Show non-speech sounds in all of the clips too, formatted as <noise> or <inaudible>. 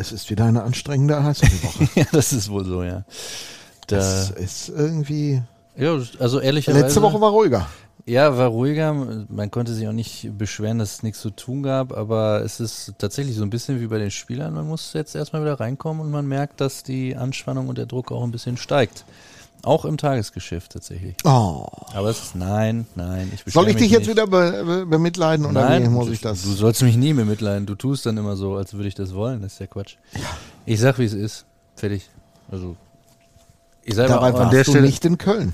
es ist wieder eine anstrengende Eishockey-Woche. <laughs> ja, das ist wohl so, ja. Da, das ist irgendwie. ja, also ehrlicherweise. Letzte Woche war ruhiger. Ja, war ruhiger. Man konnte sich auch nicht beschweren, dass es nichts zu tun gab, aber es ist tatsächlich so ein bisschen wie bei den Spielern. Man muss jetzt erstmal wieder reinkommen und man merkt, dass die Anspannung und der Druck auch ein bisschen steigt. Auch im Tagesgeschäft tatsächlich. Oh. Aber es ist nein, nein. Ich Soll ich dich jetzt nicht. wieder be be bemitleiden oder Nein, wie muss ich das? Du sollst mich nie mehr mitleiden. Du tust dann immer so, als würde ich das wollen. Das ist ja Quatsch. Ich sag, wie es ist. Fertig. Also, ich sage Dabei an warst der du Stelle. nicht in Köln.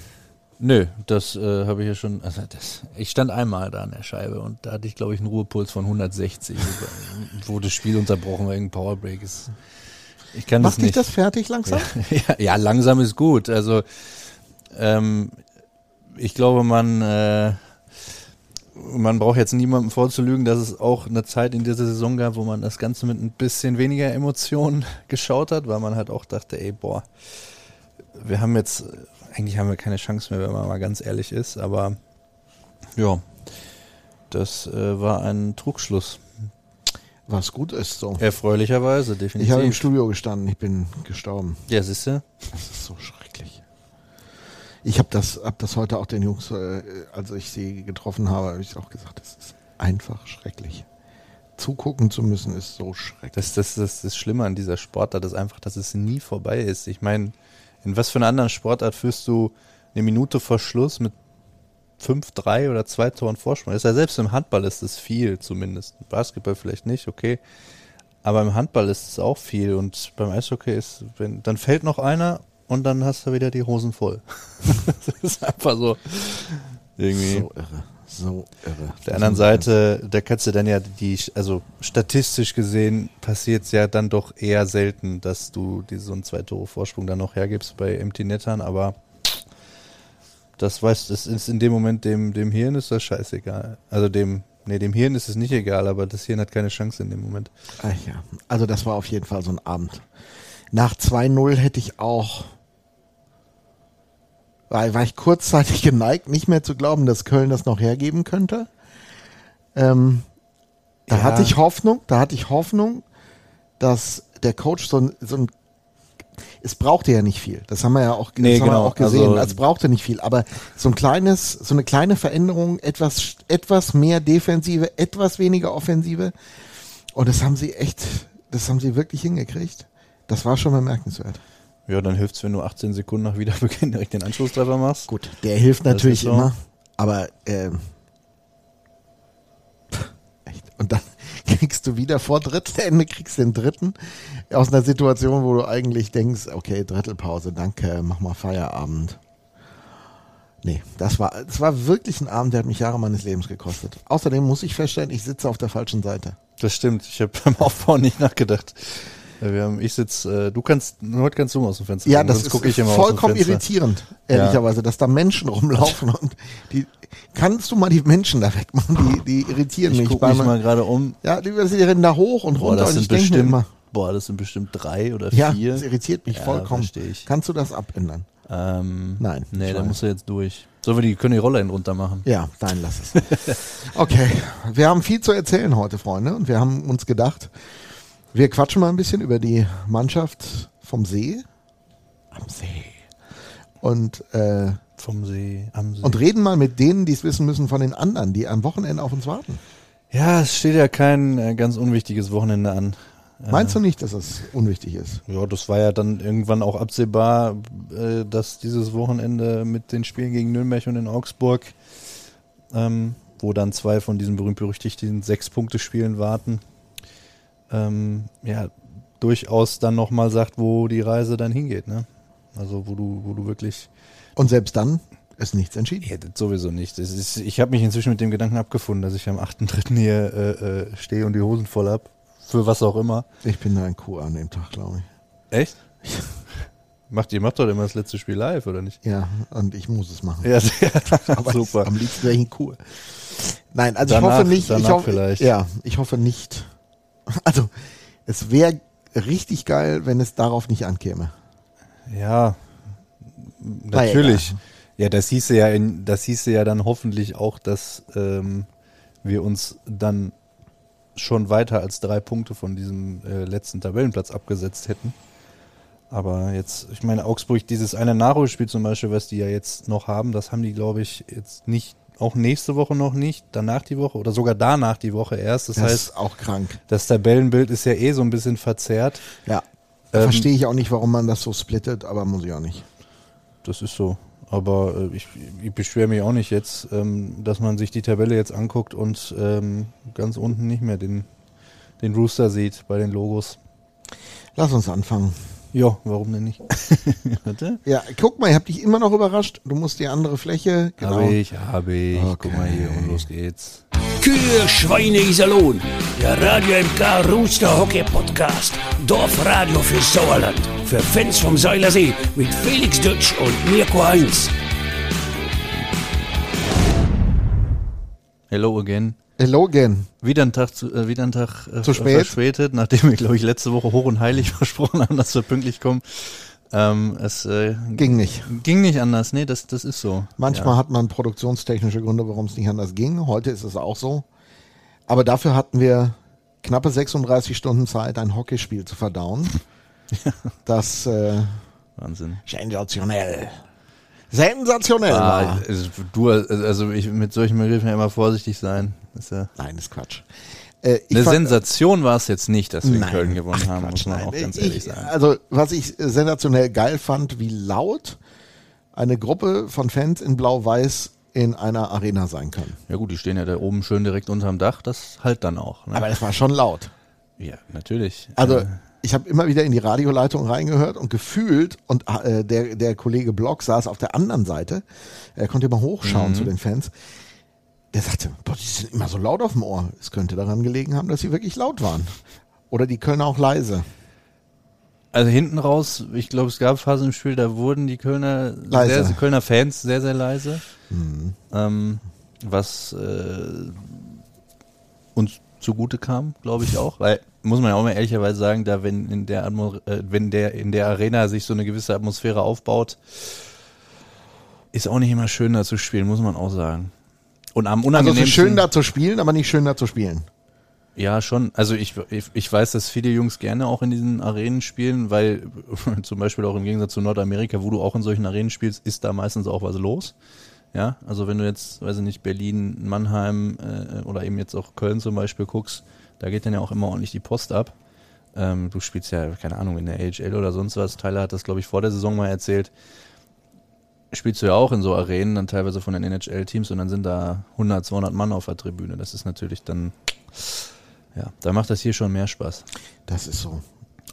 Nö, das äh, habe ich ja schon. Also das, ich stand einmal da an der Scheibe und da hatte ich, glaube ich, einen Ruhepuls von 160, <laughs> wo das Spiel unterbrochen war wegen Powerbreak. Ist, ich kann Macht das dich nicht. das fertig langsam? <laughs> ja, ja, langsam ist gut. Also ähm, ich glaube, man äh, man braucht jetzt niemandem vorzulügen, dass es auch eine Zeit in dieser Saison gab, wo man das Ganze mit ein bisschen weniger Emotionen <laughs> geschaut hat, weil man halt auch dachte, ey, boah, wir haben jetzt, eigentlich haben wir keine Chance mehr, wenn man mal ganz ehrlich ist, aber ja, das äh, war ein Trugschluss. Was gut ist so. Erfreulicherweise, Ich definitiv. habe im Studio gestanden, ich bin gestorben. ja, siehste? Das ist so schrecklich. Ich habe das, hab das heute auch den Jungs, äh, als ich sie getroffen habe, habe ich auch gesagt, das ist einfach schrecklich. Zugucken zu müssen ist so schrecklich. Das, das, das, das Schlimme an dieser Sportart ist einfach, dass es nie vorbei ist. Ich meine, in was für einer anderen Sportart führst du eine Minute vor Schluss mit fünf, drei oder zwei Toren Vorsprung? Das ist ja selbst im Handball ist es viel zumindest. Im Basketball vielleicht nicht, okay. Aber im Handball ist es auch viel und beim Eishockey ist, wenn, dann fällt noch einer und dann hast du wieder die Hosen voll. <laughs> das ist einfach so. Irgendwie. So irre. So irre. Auf der anderen Seite, da kannst du dann ja die, also statistisch gesehen passiert es ja dann doch eher selten, dass du die, so einen zwei Tore Vorsprung dann noch hergibst bei Empty Nettern, aber das weißt, das ist in dem Moment dem, dem Hirn ist das scheißegal. Also dem, nee, dem Hirn ist es nicht egal, aber das Hirn hat keine Chance in dem Moment. Ach ja, also das war auf jeden Fall so ein Abend. Nach 2-0 hätte ich auch, war, war ich kurzzeitig <laughs> geneigt, nicht mehr zu glauben, dass Köln das noch hergeben könnte. Ähm, da Ja. hatte ich Hoffnung, da hatte ich Hoffnung, dass der Coach so ein, so ein es brauchte ja nicht viel. Das haben wir ja auch, Nee, das haben wir genau. auch gesehen. Also- es brauchte nicht viel, aber so ein kleines, so eine kleine Veränderung, etwas, etwas mehr Defensive, etwas weniger Offensive. Und das haben sie echt, das haben sie wirklich hingekriegt. Das war schon bemerkenswert. Ja, dann hilft's, wenn du 18 Sekunden nach Wiederbeginn direkt den Anschlusstreffer machst. Gut, der hilft natürlich so. immer, aber ähm, <laughs> echt. Und dann kriegst du wieder vor Drittelende, kriegst den dritten aus einer Situation, wo du eigentlich denkst, okay, Drittelpause, danke, mach mal Feierabend. Nee, das war, das war wirklich ein Abend, der hat mich Jahre meines Lebens gekostet. Außerdem muss ich feststellen, ich sitze auf der falschen Seite. Das stimmt. Ich habe beim <laughs> Aufbau nicht nachgedacht. Ja, Wir haben, ich sitze, äh, du kannst, heute kannst du aus dem Fenster Ja, gucken, das ist guck ich immer vollkommen irritierend, ehrlicherweise, dass da Menschen rumlaufen und die, kannst du mal die Menschen da wegmachen, die, die irritieren Ich mich. gucke beim- mich mal gerade um. Ja, die, die rennen da hoch und Boah, runter das und ich denke immer, boah, das sind bestimmt drei oder ja, vier. das irritiert mich Ja, vollkommen. ich. Kannst du das abändern? Ähm, Nein, Nee, ich da musst du jetzt durch. Sollen wir die, können die Roller hin runter machen? Ja, nein, lass es. <laughs> Okay, wir haben viel zu erzählen heute, Freunde, und wir haben uns gedacht, wir quatschen mal ein bisschen über die Mannschaft vom See. Am See. Und, äh, Vom See, am See. und reden mal mit denen, die es wissen müssen, von den anderen, die am Wochenende auf uns warten. ja, es steht ja kein äh, ganz unwichtiges Wochenende an. Meinst du nicht, dass das unwichtig ist? Ja, das war ja dann irgendwann auch absehbar, äh, dass dieses Wochenende mit den Spielen gegen Nürnberg und in Augsburg, ähm, wo dann zwei von diesen berühmt-berüchtigten Sechs-Punkte-Spielen warten, ähm, ja, durchaus dann nochmal sagt, wo die Reise dann hingeht, ne? Also wo du, wo du wirklich Und selbst dann ist nichts entschieden. Ja, sowieso nicht. Ist, ich habe mich inzwischen mit dem Gedanken abgefunden, dass ich am 8.3. hier äh, äh, stehe und die Hosen voll hab. Für was auch immer. Ich bin da ein Kuh an dem Tag, glaube Echt? <laughs> macht ihr macht doch immer das letzte Spiel live, oder nicht? ich. Ja, und ich muss es machen. Ja, <laughs> Aber super. Ich, am liebsten wäre ich ein Kuh. Nein, also Danach- ich hoffe nicht. ich danach hoffe, vielleicht. Ja, ich hoffe nicht. <laughs> Also, es wäre richtig geil, wenn es darauf nicht ankäme. Ja, natürlich. Ja, das hieße ja, in, das hieße ja dann hoffentlich auch, dass ähm, wir uns dann schon weiter als drei Punkte von diesem äh, letzten Tabellenplatz abgesetzt hätten. Aber jetzt, ich meine, Augsburg, dieses eine Nachholspiel zum Beispiel, was die ja jetzt noch haben, das haben die, glaube ich, jetzt nicht, auch nächste Woche noch nicht, danach die Woche oder sogar danach die Woche erst. Das, Das heißt, ist auch krank. das Tabellenbild ist ja eh so ein bisschen verzerrt. Ja. Ähm, verstehe ich auch nicht, warum man das so splittet, aber muss ich auch nicht. Das ist so. Aber äh, ich, ich beschwere mich auch nicht jetzt, ähm, dass man sich die Tabelle jetzt anguckt und ähm, ganz unten nicht mehr den, den Rooster sieht bei den Logos. Lass uns anfangen. Ja, warum denn nicht? <laughs> Warte. Ja, guck mal, ich habe dich immer noch überrascht. Du musst die andere Fläche. Genau. Habe ich, habe ich. Okay. Guck mal hier und los geht's. Kühe, Schweine, Iserlohn. Der Radio MK Rooster Hockey Podcast. Dorfradio für Sauerland. Für Fans vom Seilersee mit Felix Dutsch und Mirko Heinz. Hello again. Hello again. Wieder ein Tag zu, äh, wieder ein Tag äh, Zu spät. verspätet, nachdem wir, glaube ich, letzte Woche hoch und heilig <laughs> versprochen haben, dass wir pünktlich kommen. Ähm, es äh, Ging nicht. ging nicht anders. Nee, das, das ist so. Manchmal hat man produktionstechnische Gründe, warum es nicht anders ging. Heute ist es auch so. Aber dafür hatten wir knappe 36 Stunden Zeit, ein Hockeyspiel zu verdauen. <laughs> Das äh, Wahnsinn. sensationell. Sensationell. Ah, du, also ich mit solchen Begriffen ja immer vorsichtig sein. Das ist ja Nein, ist Quatsch. Äh, ich eine fand- Sensation war es jetzt nicht, dass wir in Nein. Köln gewonnen Ach, haben, Quatsch, muss man nein. auch ganz ich, ehrlich sagen. Also, was ich sensationell geil fand, wie laut eine Gruppe von Fans in Blau-Weiß in einer Arena sein kann. Ja gut, die stehen ja da oben schön direkt unterm Dach, das halt dann auch. Ne? Aber das war schon laut. ja, natürlich. Also, ich habe immer wieder in die Radioleitung reingehört und gefühlt, und äh, der, der Kollege Block saß auf der anderen Seite, er konnte immer hochschauen Mhm. zu den Fans. Der sagte, boah, die sind immer so laut auf dem Ohr. Es könnte daran gelegen haben, dass sie wirklich laut waren. Oder die Kölner auch leise. also hinten raus, ich glaube, es gab Phasen im Spiel, da wurden die Kölner, Leise. Sehr, Kölner Fans sehr, sehr leise. Mhm. Ähm, was äh, uns zugute kam, glaube ich auch. Weil, muss man ja auch mal ehrlicherweise sagen, da wenn in der Atmo äh, wenn der in der Arena sich so eine gewisse Atmosphäre aufbaut, ist auch nicht immer schön da zu spielen, muss man auch sagen. Und am Also es unangenehmsten ist schön da zu spielen, aber nicht schön da zu spielen. Ja, schon. Also ich, ich, ich weiß, dass viele Jungs gerne auch in diesen Arenen spielen, weil <laughs> zum Beispiel auch im Gegensatz zu Nordamerika, wo du auch in solchen Arenen spielst, ist da meistens auch was los. Ja, also wenn du jetzt, weiß ich nicht, Berlin, Mannheim äh, oder eben jetzt auch Köln zum Beispiel guckst, da geht dann ja auch immer ordentlich die Post ab. Ähm, du spielst ja, keine Ahnung, in der AHL oder sonst was. Tyler hat das, glaube ich, vor der Saison mal erzählt. Spielst du ja auch in so Arenen, dann teilweise von den NHL-Teams und dann sind da 100, 200 Mann auf der Tribüne. Das ist natürlich dann, ja, da macht das hier schon mehr Spaß. Das ist so.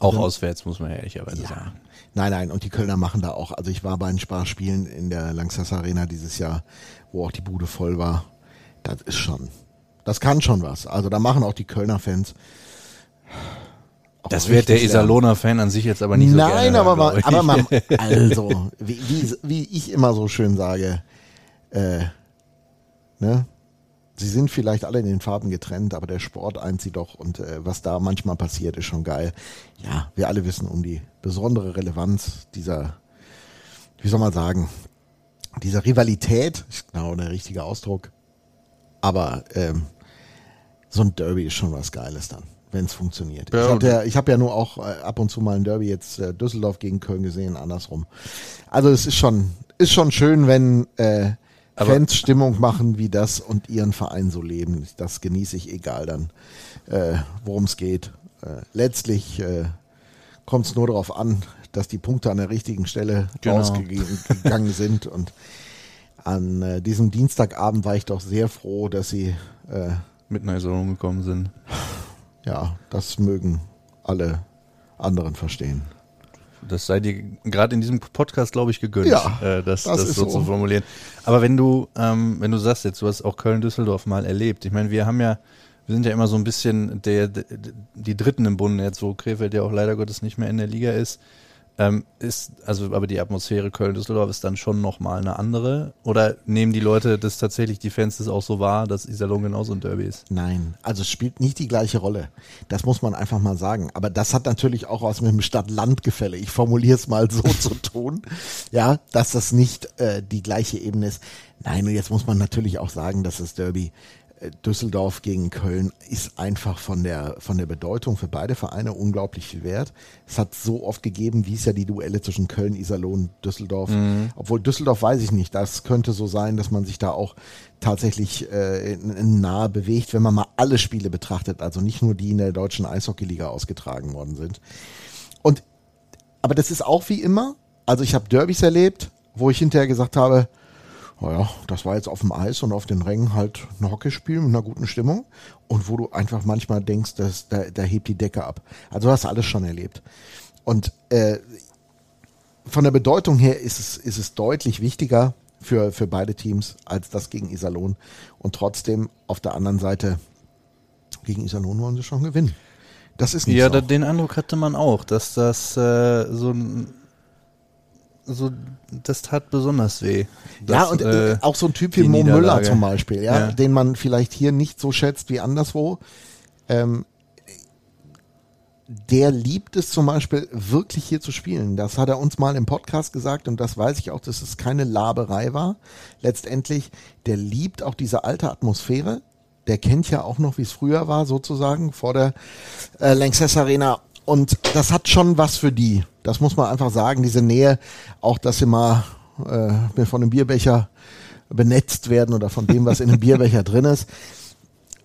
Auch auswärts, muss man ja ehrlicherweise Ja. sagen. Nein, nein, und die Kölner machen da auch. Also ich war bei ein paar Spielen in der Langsess Arena dieses Jahr, wo auch die Bude voll war. Das ist schon, das kann schon was. Also da machen auch die Kölner Fans. Das wird der richtig Lärm. Iserlohner Fan an sich jetzt aber nicht so Nein, gerne aber, hören, mal, glaub aber mal, <laughs> also, wie, wie, wie ich immer so schön sage, äh, ne? Sie sind vielleicht alle in den Farben getrennt, aber der Sport eint sie doch und äh, was da manchmal passiert, ist schon geil. Ja, wir alle wissen um die besondere Relevanz dieser, wie soll man sagen, dieser Rivalität, ist genau der richtige Ausdruck. Aber ähm, so ein Derby ist schon was Geiles dann, wenn es funktioniert. Ja, ich hatte ja, ich habe ja nur auch äh, ab und zu mal ein Derby jetzt äh, Düsseldorf gegen Köln gesehen, andersrum. Also es ist schon, ist schon schön, wenn äh, Aber- Fans Stimmung machen wie das und ihren Verein so leben. Das genieße ich, egal dann, äh, worum es geht. Äh, letztlich äh, kommt es nur darauf an, dass die Punkte an der richtigen Stelle Genau. rausgegangen <laughs> sind. Und an äh, diesem Dienstagabend war ich doch sehr froh, dass sie, äh, mit einer Isolierung gekommen sind. ja, das mögen alle anderen verstehen. Das sei dir gerade in diesem Podcast, glaube ich, gegönnt, Ja, äh, das, das das, so, so. zu formulieren. Aber wenn du, ähm, wenn du sagst jetzt, du hast auch Köln-Düsseldorf mal erlebt. Ich meine, wir haben ja, wir sind ja immer so ein bisschen der, der die Dritten im Bunde jetzt, wo Krefeld ja auch leider Gottes nicht mehr in der Liga ist. Ähm, ist, also, aber die Atmosphäre Köln-Düsseldorf ist dann schon nochmal eine andere? Oder nehmen die Leute das tatsächlich, die Fans das auch so wahr, dass Iserlohn genauso ein Derby ist? Nein, also es spielt nicht die gleiche Rolle. Das muss man einfach mal sagen. Aber das hat natürlich auch was mit dem Stadt-Land-Gefälle. Ich formuliere es mal so <laughs> zu tun, ja, dass das nicht äh, die gleiche Ebene ist. Nein, und jetzt muss man natürlich auch sagen, dass das Derby Düsseldorf gegen Köln ist einfach von der, von der Bedeutung für beide Vereine unglaublich viel wert. Es hat so oft gegeben, wie es ja die Duelle zwischen Köln, Iserlohn, Düsseldorf. Mhm. Obwohl Düsseldorf weiß ich nicht. Das könnte so sein, dass man sich da auch tatsächlich äh, nahe bewegt, wenn man mal alle Spiele betrachtet. Also nicht nur die in der deutschen Eishockeyliga ausgetragen worden sind. Und, aber das ist auch wie immer. Also ich habe Derbys erlebt, wo ich hinterher gesagt habe, naja, das war jetzt auf dem Eis und auf den Rängen halt ein Hockeyspiel mit einer guten Stimmung und wo du einfach manchmal denkst, dass da, da hebt die Decke ab. Also du hast alles schon erlebt. Und äh, von der Bedeutung her ist es, ist es deutlich wichtiger für, für beide Teams als das gegen Iserlohn. Und trotzdem auf der anderen Seite gegen Iserlohn wollen sie schon gewinnen. Das ist nicht Ja, so. den Eindruck hatte man auch, dass das äh, so ein so, das tat besonders weh. ja, Das, und äh, äh, auch so ein Typ wie Mo Müller zum Beispiel, ja, Ja. den man vielleicht hier nicht so schätzt wie anderswo. Ähm, der liebt es zum Beispiel wirklich hier zu spielen. Das hat er uns mal im Podcast gesagt und das weiß ich auch, dass es keine Laberei war. Letztendlich, der liebt auch diese alte Atmosphäre. Der kennt ja auch noch, wie es früher war, sozusagen, vor der äh, Lanxess Arena. Und das hat schon was für die. Das muss man einfach sagen, diese Nähe, auch dass sie mal äh, von einem Bierbecher benetzt werden oder von dem, was in einem Bierbecher <laughs> drin ist.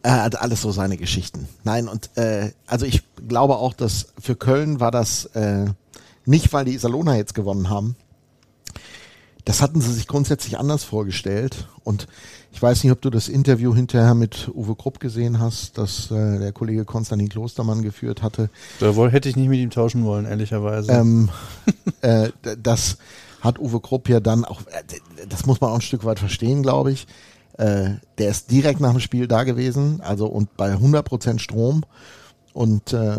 Er hat alles so seine Geschichten. Nein, und äh, also ich glaube auch, dass für Köln war das äh, nicht, weil die Iserlohner jetzt gewonnen haben. Das hatten sie sich grundsätzlich anders vorgestellt. Und ich weiß nicht, ob du das Interview hinterher mit Uwe Krupp gesehen hast, das äh, der Kollege Konstantin Klostermann geführt hatte. da woll, hätte ich nicht mit ihm tauschen wollen, ehrlicherweise. Ähm, <laughs> äh, das hat Uwe Krupp ja dann auch, äh, das muss man auch ein Stück weit verstehen, glaube ich. Äh, der ist direkt nach dem Spiel da gewesen, also und bei 100% Strom. Und äh,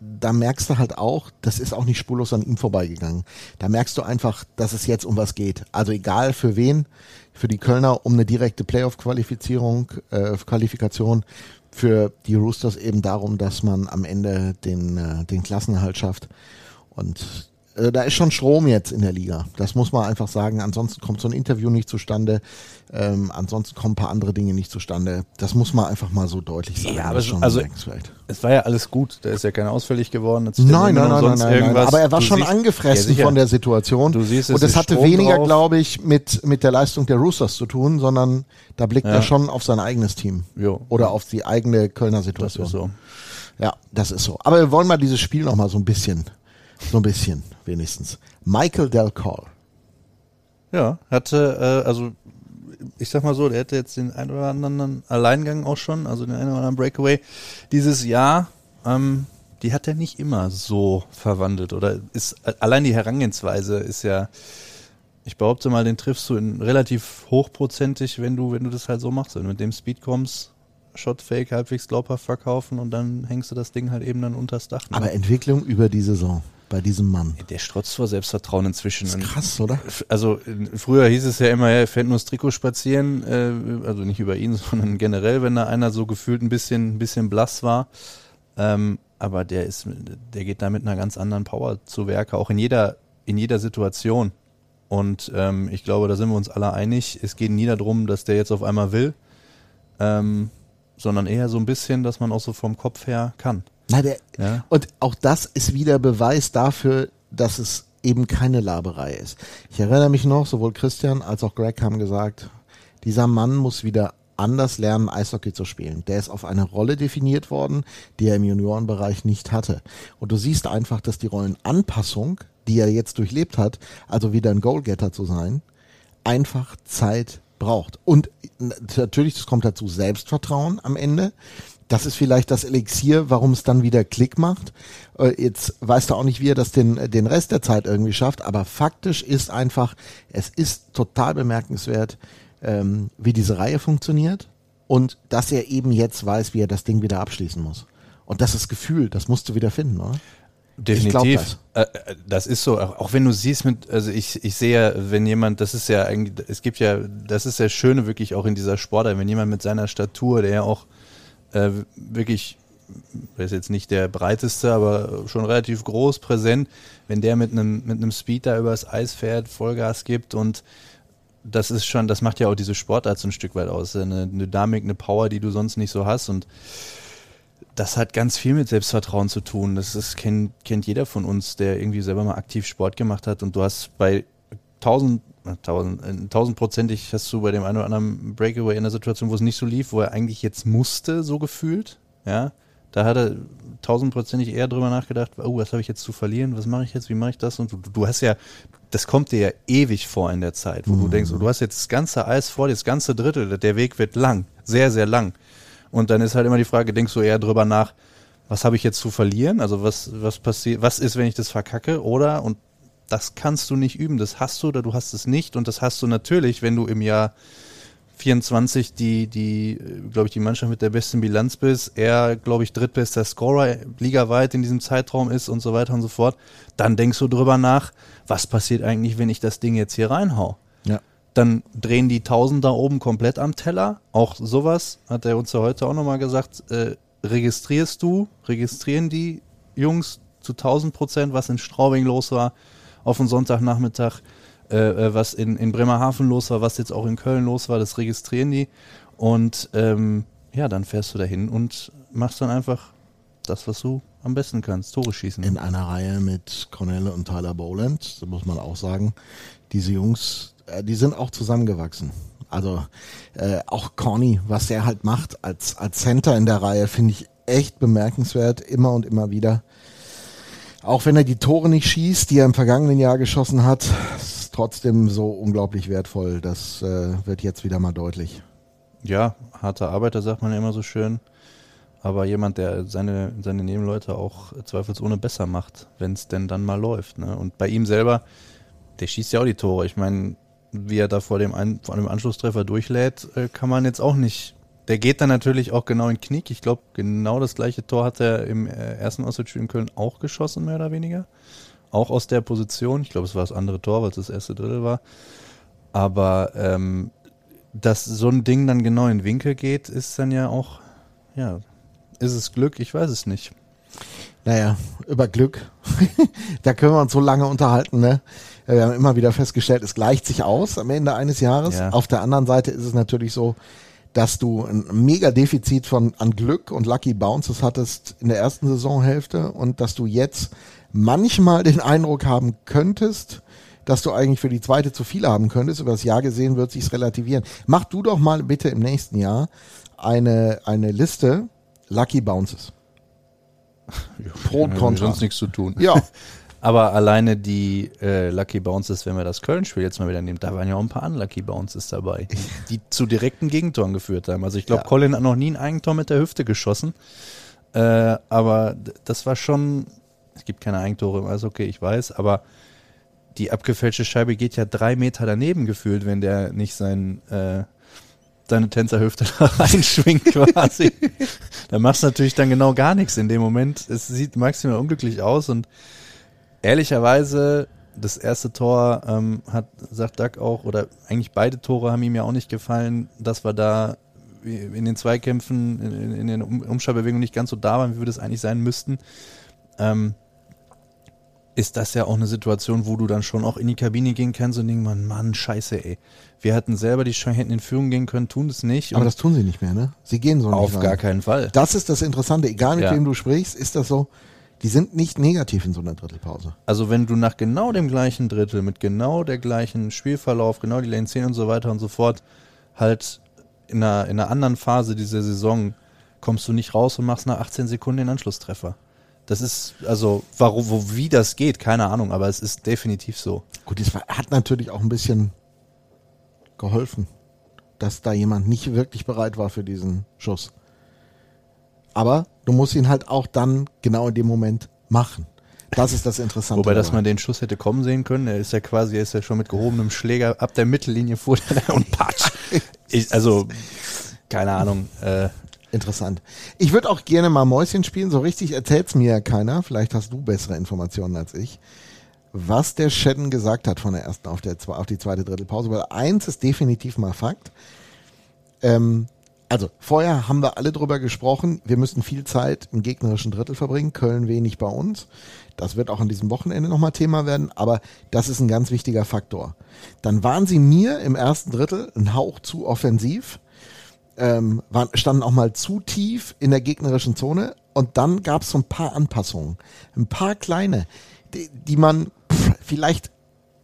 da merkst du halt auch, das ist auch nicht spurlos an ihm vorbeigegangen. Da merkst du einfach, dass es jetzt um was geht. Also egal für wen, für die Kölner um eine direkte Playoff-Qualifizierung, äh, Qualifikation, für die Roosters eben darum, dass man am Ende den, äh, den Klassenerhalt schafft. Und äh, da ist schon Strom jetzt in der Liga. Das muss man einfach sagen. Ansonsten kommt so ein Interview nicht zustande. Ähm, ansonsten kommen ein paar andere Dinge nicht zustande. Das muss man einfach mal so deutlich sagen. Ja, Das aber schon also- es war ja alles gut, da ist ja keiner ausfällig geworden. Nein, nein, nein, nein, nein. Aber er war Du schon siehst- angefressen Ja, von der Situation. Du siehst, es und es ist hatte Strom weniger, glaube ich, mit, mit der Leistung der Roosters zu tun, sondern da blickt Ja. er schon auf sein eigenes Team. Jo. Oder auf die eigene Kölner Das Situation. ist so. Ja, das ist so. Aber wir wollen mal dieses Spiel noch mal so ein bisschen, so ein bisschen wenigstens. Michael Del Call. Ja, hatte, äh, also ich sag mal so, der hätte jetzt den ein oder anderen Alleingang auch schon, also den einen oder anderen Breakaway dieses Jahr, ähm, die hat er nicht immer so verwandelt oder ist allein die Herangehensweise ist ja, ich behaupte mal, den triffst du in relativ hochprozentig, wenn du, wenn du das halt so machst, wenn du mit dem Speed kommst, Shotfake halbwegs glaubhaft verkaufen und dann hängst du das Ding halt eben dann unters Dach. ne? Aber Entwicklung über die Saison bei diesem Mann. der strotzt vor Selbstvertrauen inzwischen. Das ist krass, oder? also früher hieß es ja immer, er fährt nur das Trikot spazieren, äh, also nicht über ihn, <laughs> sondern generell, wenn da einer so gefühlt ein bisschen, ein bisschen blass war. Ähm, aber der ist, der geht da mit einer ganz anderen Power zu Werke, auch in jeder, in jeder Situation. Und ähm, ich glaube, da sind wir uns alle einig. Es geht nie darum, dass der jetzt auf einmal will, ähm, sondern eher so ein bisschen, dass man auch so vom Kopf her kann. Na, der, Ja. Und auch das ist wieder Beweis dafür, dass es eben keine Laberei ist. Ich erinnere mich noch, sowohl Christian als auch Greg haben gesagt, dieser Mann muss wieder anders lernen, Eishockey zu spielen. Der ist auf eine Rolle definiert worden, die er im Juniorenbereich nicht hatte. Und du siehst einfach, dass die Rollenanpassung, die er jetzt durchlebt hat, also wieder ein Goalgetter zu sein, einfach Zeit braucht. Und natürlich, das kommt dazu, Selbstvertrauen am Ende. Das ist vielleicht das Elixier, warum es dann wieder Klick macht. Äh, Jetzt weißt du auch nicht, wie er das den, den Rest der Zeit irgendwie schafft, aber faktisch ist einfach, es ist total bemerkenswert, ähm, wie diese Reihe funktioniert und dass er eben jetzt weiß, wie er das Ding wieder abschließen muss. Und das ist Gefühl, das musst du wieder finden, oder? Definitiv. Ich Äh, äh, das ist so, auch auch wenn du siehst mit, also ich, ich sehe ja, wenn jemand, das ist ja eigentlich, es gibt ja, das ist ja Schöne wirklich auch in dieser Sportart, wenn jemand mit seiner Statur, der ja auch äh, wirklich, der ist jetzt nicht der breiteste, aber schon relativ groß, präsent, wenn der mit einem mit einem Speed da übers Eis fährt, Vollgas gibt und das ist schon, das macht ja auch diese Sportart so ein Stück weit aus. Eine, Dynamik, eine Power, die du sonst nicht so hast. Und das hat ganz viel mit Selbstvertrauen zu tun. Das ist, kennt, kennt jeder von uns, der irgendwie selber mal aktiv Sport gemacht hat. Und du hast bei tausend, tausend, tausendprozentig hast du bei dem einen oder anderen Breakaway in der Situation, wo es nicht so lief, wo er eigentlich jetzt musste, so gefühlt. Ja, da hat er tausendprozentig eher drüber nachgedacht, oh, was habe ich jetzt zu verlieren, was mache ich jetzt, wie mache ich das? Und du, du hast ja, das kommt dir ja ewig vor in der Zeit, wo mhm. du denkst, oh, du hast jetzt das ganze Eis vor dir, das ganze Drittel, der Weg wird lang, sehr, sehr lang. Und dann ist halt immer die Frage, denkst du eher drüber nach, was habe ich jetzt zu verlieren? Also was, was passiert, was ist, wenn ich das verkacke? Oder, und das kannst du nicht üben, das hast du oder du hast es nicht. Und das hast du natürlich, wenn du im Jahr 24 die, die, glaube ich, die Mannschaft mit der besten Bilanz bist, er, glaube ich, drittbester Scorer ligaweit in diesem Zeitraum ist und so weiter und so fort, dann denkst du drüber nach, was passiert eigentlich, wenn ich das Ding jetzt hier reinhau? Ja. Dann drehen die Tausend da oben komplett am Teller. Auch sowas hat er uns ja heute auch nochmal gesagt. Äh, registrierst du, registrieren die Jungs zu 1000 Prozent, was in Straubing los war auf den Sonntagnachmittag? Äh, äh, was in, in Bremerhaven los war, was jetzt auch in Köln los war, das registrieren die. Und ähm, ja, dann fährst du dahin und machst dann einfach das, was du am besten kannst, Tore schießen. In einer Reihe mit Cornelle und Tyler Boland, muss man auch sagen, diese Jungs, äh, die sind auch zusammengewachsen. Also äh, auch Corny, was er halt macht als, als Center in der Reihe, finde ich echt bemerkenswert, immer und immer wieder. Auch wenn er die Tore nicht schießt, die er im vergangenen Jahr geschossen hat, trotzdem so unglaublich wertvoll. Das äh, wird jetzt wieder mal deutlich. Ja, harter Arbeiter sagt man ja immer so schön. Aber jemand, der seine, seine Nebenleute auch zweifelsohne besser macht, wenn es denn dann mal läuft. Ne? Und bei ihm selber, der schießt ja auch die Tore. Ich meine, wie er da vor dem, Ein vor dem Anschlusstreffer durchlädt, äh, kann man jetzt auch nicht. Der geht dann natürlich auch genau in Knick. Ich glaube, genau das gleiche Tor hat er im äh, ersten Auswärtsspiel in Köln auch geschossen, mehr oder weniger auch aus der Position. Ich glaube, es war das andere Tor, weil es das erste Drittel war. Aber ähm, dass so ein Ding dann genau in den Winkel geht, ist dann ja auch, ja, ist es Glück? Ich weiß es nicht. Naja, über Glück, <laughs> da können wir uns so lange unterhalten, ne? Wir haben immer wieder festgestellt, es gleicht sich aus am Ende eines Jahres. Ja. Auf der anderen Seite ist es natürlich so, dass du ein mega Defizit von an Glück und Lucky Bounces hattest in der ersten Saisonhälfte und dass du jetzt manchmal den Eindruck haben könntest, dass du eigentlich für die zweite zu viel haben könntest. Über das Jahr gesehen wird sich's relativieren. Mach du doch mal bitte im nächsten Jahr eine, eine Liste Lucky Bounces. <laughs> Pro und Contra. Sonst nichts zu tun. Ja. <laughs> Aber alleine die äh, Lucky Bounces, wenn wir das Köln-Spiel jetzt mal wieder nehmen, da waren ja auch ein paar Unlucky Bounces dabei, die <laughs> zu direkten Gegentoren geführt haben. Also ich glaube, ja. Colin hat noch nie ein Eigentor mit der Hüfte geschossen. Äh, aber das war schon es gibt keine Eigentore im Eishockey, ich weiß, aber die abgefälschte Scheibe geht ja drei Meter daneben gefühlt, wenn der nicht sein, äh, seine Tänzerhüfte <laughs> da reinschwingt quasi. <laughs> da machst du natürlich dann genau gar nichts in dem Moment. Es sieht maximal unglücklich aus und ehrlicherweise das erste Tor ähm, hat, sagt Doug auch, oder eigentlich beide Tore haben ihm ja auch nicht gefallen, dass wir da in den Zweikämpfen, in, in den Umschaltbewegungen nicht ganz so da waren, wie wir das eigentlich sein müssten. Ähm, ist das ja auch eine Situation, wo du dann schon auch in die Kabine gehen kannst und denkst, Mann, Mann, scheiße, ey. Wir hatten selber die Chance, hätten in Führung gehen können, tun es nicht. Aber das tun sie nicht mehr, ne? Sie gehen so nicht Auf rein. gar keinen Fall. Das ist das Interessante. Egal mit ja. wem du sprichst, ist das so. Die sind nicht negativ in so einer Drittelpause. Also wenn du nach genau dem gleichen Drittel, mit genau der gleichen Spielverlauf, genau die Lane 10 und so weiter und so fort, halt in einer, in einer anderen Phase dieser Saison kommst du nicht raus und machst nach 18 Sekunden den Anschlusstreffer. Das ist, also, warum, wo, wie das geht, keine Ahnung, aber es ist definitiv so. Gut, es hat natürlich auch ein bisschen geholfen, dass da jemand nicht wirklich bereit war für diesen Schuss. Aber du musst ihn halt auch dann genau in dem Moment machen. Das ist das Interessante. Wobei, dass man den Schuss hätte kommen sehen können, er ist ja quasi, er ist ja schon mit gehobenem Schläger ab der Mittellinie vor und patsch. <laughs> Ich, also, keine Ahnung, äh, Interessant. Ich würde auch gerne mal Mäuschen spielen. So richtig erzählt's mir ja keiner. Vielleicht hast du bessere Informationen als ich. Was der Shedden gesagt hat von der ersten auf, der, auf die zweite Drittelpause. Weil eins ist definitiv mal Fakt. Ähm, Also, vorher haben wir alle drüber gesprochen, wir müssen viel Zeit im gegnerischen Drittel verbringen, Köln wenig bei uns. Das wird auch an diesem Wochenende nochmal Thema werden, aber das ist ein ganz wichtiger Faktor. Dann waren sie mir im ersten Drittel ein Hauch zu offensiv, ähm, waren, standen auch mal zu tief in der gegnerischen Zone und dann gab es so ein paar Anpassungen, ein paar kleine, die, die man pff, vielleicht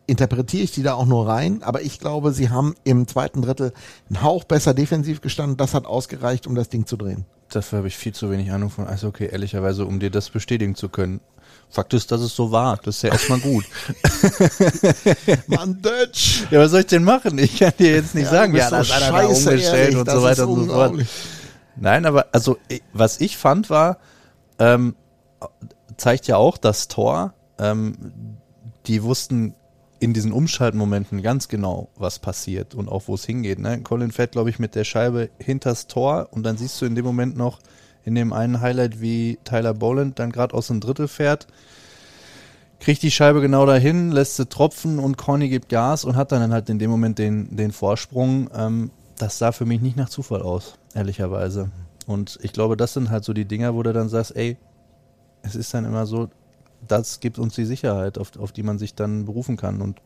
interpretiere ich die da auch nur rein, aber ich glaube, sie haben im zweiten Drittel einen Hauch besser defensiv gestanden. Das hat ausgereicht, um das Ding zu drehen. Dafür habe ich viel zu wenig Ahnung von Eishockey, ehrlicherweise, um dir das bestätigen zu können. Fakt ist, dass es so war. Das ist ja erstmal gut. <laughs> <laughs> Mann, Dutch! ja, was soll ich denn machen? Ich kann dir jetzt nicht Ja, sagen, ja, das so hat da scheiße umgestellt ehrlich, und so weiter und so fort. Nein, aber also was ich fand war, ähm, zeigt ja auch das Tor. Ähm, die wussten in diesen Umschaltmomenten ganz genau, was passiert und auch wo es hingeht. Ne? Colin fährt, glaube ich, mit der Scheibe hinters Tor und dann siehst du in dem Moment noch in dem einen Highlight, wie Tyler Boland dann gerade aus dem Drittel fährt, kriegt die Scheibe genau dahin, lässt sie tropfen und Corny gibt Gas und hat dann halt in dem Moment den, den Vorsprung. Ähm, das sah für mich nicht nach Zufall aus, ehrlicherweise. Und ich glaube, das sind halt so die Dinger, wo du dann sagst, ey, es ist dann immer so, das gibt uns die Sicherheit, auf, auf die man sich dann berufen kann. Und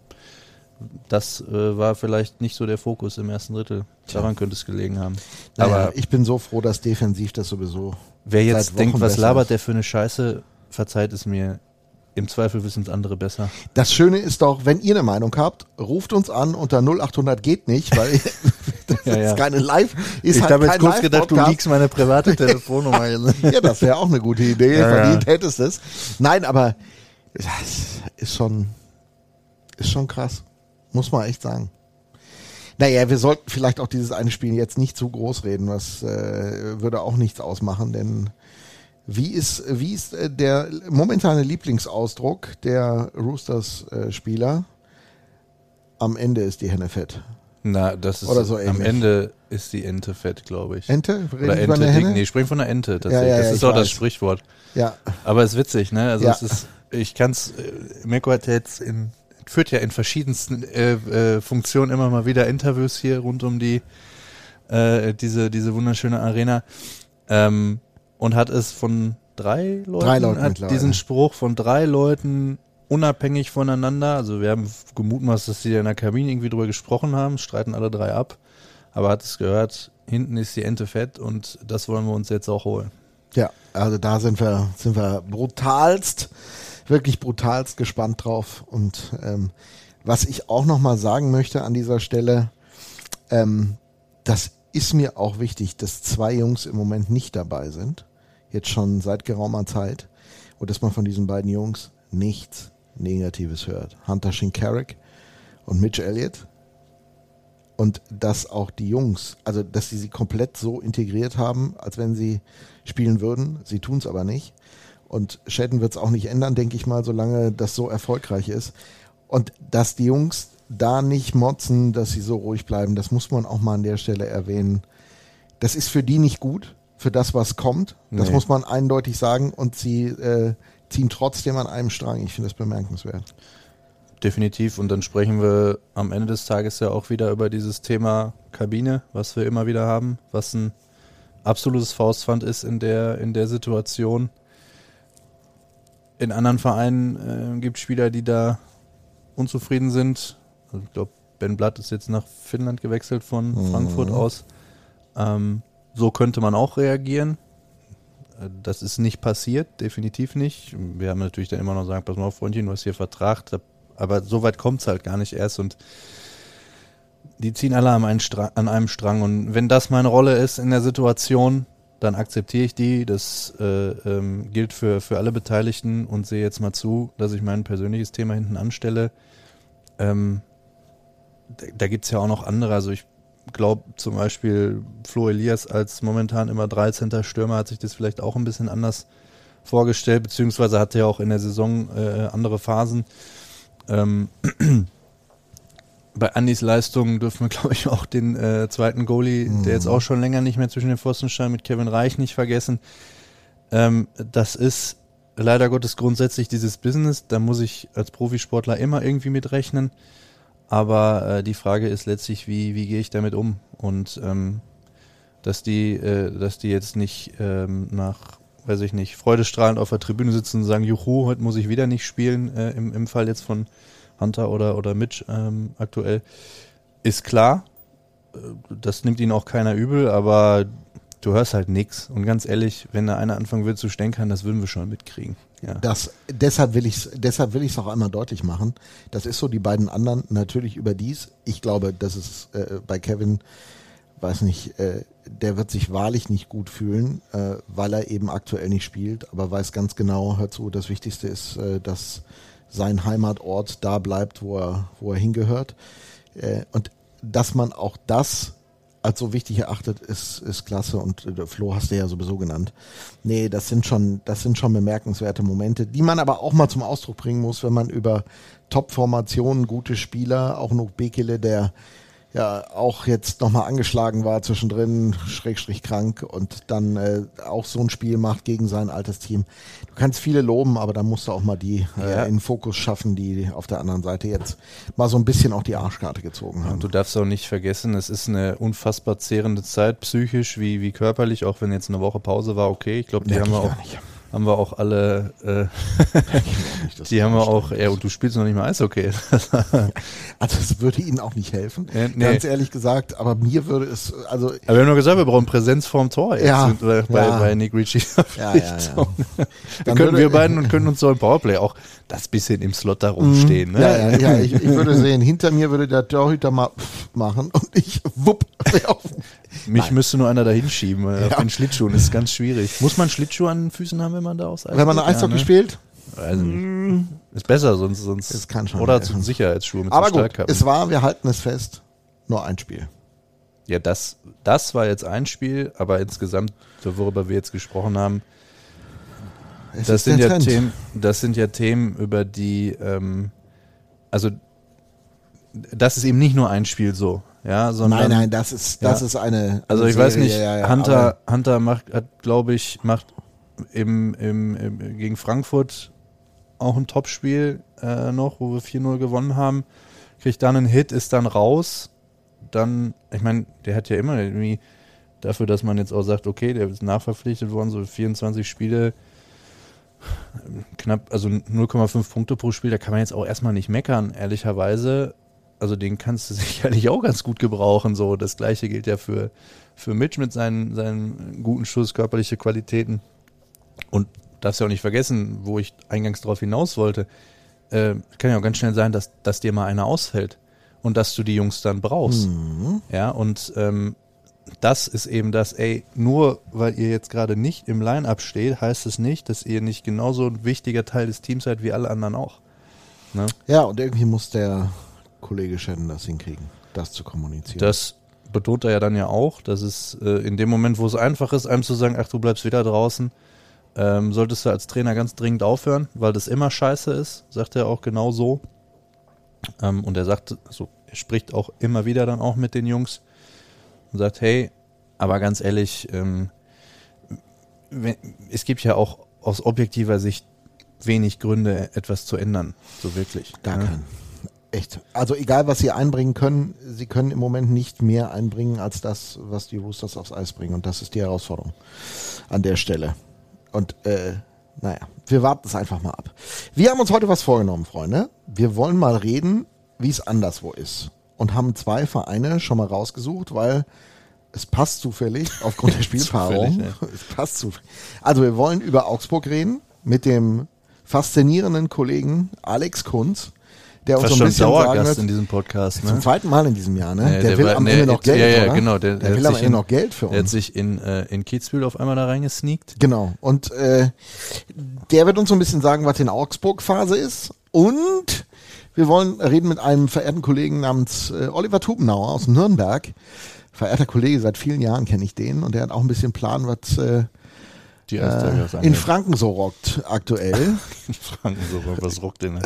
das äh, war vielleicht nicht so der Fokus im ersten Drittel. Daran könnte es gelegen haben. Naja, Aber ich bin so froh, dass defensiv das sowieso. wer jetzt denkt, was labert der für eine Scheiße, verzeiht es mir. Im Zweifel wissen es andere besser. Das Schöne ist doch, wenn ihr eine Meinung habt, ruft uns an unter 0800 geht nicht, weil <laughs> <laughs> das Ja, ja. ist keine Live, ist ich halt habe jetzt kurz gedacht, du liegst meine private Telefonnummer. <laughs> Ja, das wäre auch eine gute Idee. <laughs> Ja, Verdient hättest es. Nein, aber das ist schon, ist schon krass. Muss man echt sagen. Naja, wir sollten vielleicht auch dieses eine Spiel jetzt nicht zu groß reden, was äh, würde auch nichts ausmachen, denn wie ist, wie ist äh, der momentane Lieblingsausdruck der Roosters-Spieler? Am Ende ist die Henne fett. Na, das ist Oder so am. Ende ist die Ente fett, glaube ich. Ente? Reden Oder Ente, eine dick. Henne? nee, ich spreche von einer Ente tatsächlich. Ja, ja, ja, das ist auch das. Sprichwort. Ja, Aber es ist witzig, ne? Also es ist, ich kann's, äh, Mirko hat jetzt in, führt ja in verschiedensten äh, äh, Funktionen immer mal wieder Interviews hier rund um die, äh, diese, diese wunderschöne Arena. Ähm, und hat es von drei Leuten, Drei Leuten hat diesen Spruch von drei Leuten unabhängig voneinander, also wir haben gemutmaßt, dass da in der Kabine irgendwie drüber gesprochen haben, streiten alle drei ab, aber hat es gehört, hinten ist die Ente fett und das wollen wir uns jetzt auch holen. Ja, also da sind wir, sind wir brutalst, wirklich brutalst gespannt drauf. Und ähm, was ich auch nochmal sagen möchte an dieser Stelle, ähm, das ist mir auch wichtig, dass zwei Jungs im Moment nicht dabei sind, jetzt schon seit geraumer Zeit, und dass man von diesen beiden Jungs nichts Negatives hört. Hunter Shinkarik und Mitch Elliott. Und dass auch die Jungs, also dass sie sie komplett so integriert haben, als wenn sie spielen würden. Sie tun es aber nicht. Und Shadden wird es auch nicht ändern, denke ich mal, solange das so erfolgreich ist. Und dass die Jungs da nicht motzen, dass sie so ruhig bleiben, das muss man auch mal an der Stelle erwähnen. Das ist für die nicht gut, für das, was kommt. Das Nee. muss man eindeutig sagen. Und sie äh, ziehen trotzdem an einem Strang. Ich finde das bemerkenswert. Definitiv. Und dann sprechen wir am Ende des Tages ja auch wieder über dieses Thema Kabine, was wir immer wieder haben, was ein absolutes Faustpfand ist in der, in der Situation. In anderen Vereinen äh, gibt Spieler, die da unzufrieden sind. Also ich glaube, Ben Blatt ist jetzt nach Finnland gewechselt von Mhm. Frankfurt aus. Ähm, so könnte man auch reagieren. Das ist nicht passiert, definitiv nicht. Wir haben natürlich dann immer noch gesagt, pass mal auf, Freundchen, du hast hier Vertrag, aber so weit kommt es halt gar nicht erst und die ziehen alle an, einen Stra an einem Strang und wenn das meine Rolle ist in der Situation, dann akzeptiere ich die. Das äh, ähm, gilt für, für alle Beteiligten und sehe jetzt mal zu, dass ich mein persönliches Thema hinten anstelle. Ähm, da da gibt es ja auch noch andere. Also ich glaube zum Beispiel Flo Elias als momentan immer 13. Stürmer hat sich das vielleicht auch ein bisschen anders vorgestellt, beziehungsweise hatte ja auch in der Saison äh, andere Phasen. Ähm, <clears throat> bei Andys Leistungen dürfen wir, glaube ich, auch den äh, zweiten Goalie, der jetzt auch schon länger nicht mehr zwischen den Pfosten stand, mit Kevin Reich nicht vergessen. Ähm, das ist leider Gottes grundsätzlich dieses Business. Da muss ich als Profisportler immer irgendwie mitrechnen. Aber äh, die Frage ist letztlich, wie, wie gehe ich damit um? Und ähm, dass die, äh, dass die jetzt nicht ähm, nach, weiß ich nicht, freudestrahlend auf der Tribüne sitzen und sagen, juhu, heute muss ich wieder nicht spielen, äh, im, im Fall jetzt von Hunter oder, oder Mitch ähm, aktuell, ist klar. Äh, Das nimmt ihnen auch keiner übel, aber du hörst halt nix. Und ganz ehrlich, wenn da einer anfangen will zu stänkern, das würden wir schon mitkriegen. Ja. Das, deshalb will ich deshalb will ich es auch einmal deutlich machen. Das ist so, die beiden anderen natürlich überdies. Ich glaube, dass es äh, bei Kevin, weiß nicht, äh, der wird sich wahrlich nicht gut fühlen, äh, weil er eben aktuell nicht spielt, aber weiß ganz genau, hör zu, das Wichtigste ist, äh, dass sein Heimatort da bleibt, wo er, wo er hingehört. Äh, und dass man auch das als so wichtig erachtet, ist, ist klasse und äh, Flo hast du ja sowieso genannt. Nee, das sind schon, das sind schon bemerkenswerte Momente, die man aber auch mal zum Ausdruck bringen muss, wenn man über Top-Formationen, gute Spieler, auch noch Bekele, der ja auch jetzt nochmal angeschlagen war zwischendrin, schrägstrich krank und dann äh, auch so ein Spiel macht gegen sein altes Team. Du kannst viele loben, aber da musst du auch mal die äh, Ja. in den Fokus schaffen, die auf der anderen Seite jetzt mal so ein bisschen auch die Arschkarte gezogen haben. Und du darfst auch nicht vergessen, es ist eine unfassbar zehrende Zeit, psychisch wie, wie körperlich, auch wenn jetzt eine Woche Pause war, okay. Ich glaube, die Merk haben wir, auch, nicht. Haben wir auch alle, äh, Das <laughs> die haben wir auch, ja, und du spielst noch nicht mal Eishockey. <laughs> Also es würde ihnen auch nicht helfen, Äh, nee. ganz ehrlich gesagt, aber mir würde es, also Aber wir haben nur gesagt, wir brauchen Präsenz vorm Tor jetzt Ja, bei, bei, ja. bei Nick Ritchie. ja, ja, ja. <laughs> Dann können wir beiden und können uns so im Powerplay auch das bisschen im Slot da rumstehen. Ne? Ja, ja, ja ich, ich würde sehen, hinter mir würde der Torhüter mal machen und ich wupp auf. Mich Nein. müsste nur einer da hinschieben äh, auf Ja. den Schlittschuhen. Das ist ganz schwierig. Muss man Schlittschuhe an den Füßen haben, wenn man da aufs Eis Wenn man? Eishockey ja, ne? spielt, Weiß nicht. Ist besser, sonst, sonst Das kann schon oder zu Sicherheitsschuhe mit aber so gut, es war, wir halten es fest, nur ein Spiel. Ja, das, das war jetzt ein Spiel, aber insgesamt, so worüber wir jetzt gesprochen haben, Es das sind ja Trend. Themen, das sind ja Themen, über die, ähm, also das ist eben nicht nur ein Spiel so, ja, sondern Nein, nein, das ist, das Ja. ist eine. Also ich weiß Serie, nicht, ja, ja, Hunter, Hunter macht, hat, glaube ich, macht im, im, im, gegen Frankfurt auch ein Topspiel äh, noch, wo wir 4-0 gewonnen haben. Kriegt dann einen Hit, ist dann raus. Dann, ich meine, der hat ja immer irgendwie dafür, dass man jetzt auch sagt, okay, der ist nachverpflichtet worden, so 24 Spiele, knapp, also 0,5 Punkte pro Spiel, da kann man jetzt auch erstmal nicht meckern, ehrlicherweise. Also den kannst du <laughs> sicherlich auch ganz gut gebrauchen. So, das gleiche gilt ja für, für Mitch mit seinen, seinen guten Schuss, körperliche Qualitäten. Und darfst ja auch nicht vergessen, wo ich eingangs darauf hinaus wollte. Äh, kann ja auch ganz schnell sein, dass, dass dir mal einer ausfällt und dass du die Jungs dann brauchst. Mhm. Ja, und ähm, das ist eben das, ey, nur weil ihr jetzt gerade nicht im Line-Up steht, heißt es nicht, dass ihr nicht genauso ein wichtiger Teil des Teams seid wie alle anderen auch. Ne? Ja, und irgendwie muss der Kollege Shannon das hinkriegen, das zu kommunizieren. Das betont er ja dann ja auch, dass es äh, in dem Moment, wo es einfach ist, einem zu sagen, ach, du bleibst wieder draußen, ähm, solltest du als Trainer ganz dringend aufhören, weil das immer scheiße ist, sagt er auch genau so. Ähm, und er sagt, also er spricht auch immer wieder dann auch mit den Jungs und sagt, hey, aber ganz ehrlich, ähm, wenn, es gibt ja auch aus objektiver Sicht wenig Gründe, etwas zu ändern, so wirklich. Gar ne? keinen. Echt. Also egal, was sie einbringen können, sie können im Moment nicht mehr einbringen als das, was die Roosters aufs Eis bringen. Und das ist die Herausforderung an der Stelle. Und äh, naja, wir warten es einfach mal ab. Wir haben uns heute was vorgenommen, Freunde. Wir wollen mal reden, wie es anderswo ist. Und haben zwei Vereine schon mal rausgesucht, weil es passt zufällig <laughs> aufgrund der Spielpaarung. Zufällig, <laughs> Es passt zufällig. Also wir wollen über Augsburg reden mit dem faszinierenden Kollegen Alex Kunz, der uns so ein bisschen sagen Dauergast wird, in diesem Podcast. zum Ne? zweiten Mal in diesem Jahr, ne? Nee, der, der will war- am nee, Ende noch Geld, ja, ja, genau, der- Der, will hat am sich Ende in- noch Geld für Der hat uns. sich in, äh, in Kitzbühel auf einmal da reingesneakt. Genau. Und äh, der wird uns so ein bisschen sagen, was in Augsburg-Phase ist. Und wir wollen reden mit einem verehrten Kollegen namens äh, Oliver Tubenauer aus Nürnberg. Verehrter Kollege, seit vielen Jahren kenne ich den und der hat auch ein bisschen Plan, was äh, Die äh, in. Franken so rockt aktuell. <laughs> Franken so, was rockt denn? ne?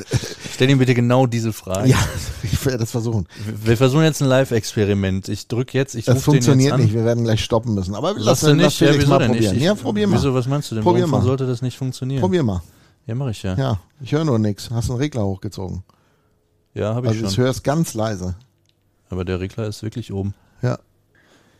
Stell ihm bitte genau diese Frage. ja, <laughs> ich werde das versuchen. Wir versuchen jetzt ein Live-Experiment. Ich drücke jetzt, ich Das rufe den jetzt funktioniert nicht, wir werden gleich stoppen müssen. Aber Lass lass, du nicht, lass ja, mal denn probieren. nicht? Ich, ja, probier mal. Wieso, was meinst du denn? Probier Warum mal. sollte das nicht funktionieren? Probier mal. Ja, mache ich ja. Ja, ich höre nur nichts. Hast einen Regler hochgezogen. Ja, habe ich Also ich schon. höre es ganz leise. Aber der Regler ist wirklich oben. Ja.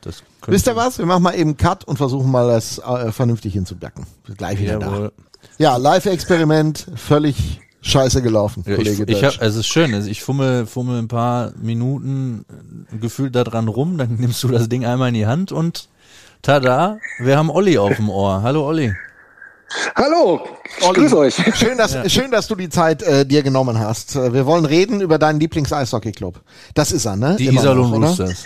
Das Wisst ihr was? Wir machen mal eben Cut und versuchen mal das äh, vernünftig hinzubecken. Gleich wieder Jawohl. da. Ja, Live-Experiment, völlig scheiße gelaufen, Ja, ich, Kollege ich Dötsch. hab, also es ist schön, also ich fummel, fummel ein paar Minuten äh, gefühlt da dran rum, dann <laughs> nimmst du das Ding einmal in die Hand und tada, wir haben Olli auf dem Ohr. Hallo Olli. Hallo, ich Olli, grüße euch. Schön, dass, schön, dass du die Zeit äh, dir genommen hast. Äh, Wir wollen reden über deinen Lieblings-Eishockey-Club. Das ist er, ne? Die Immer Iserlohn noch, oder? Roosters.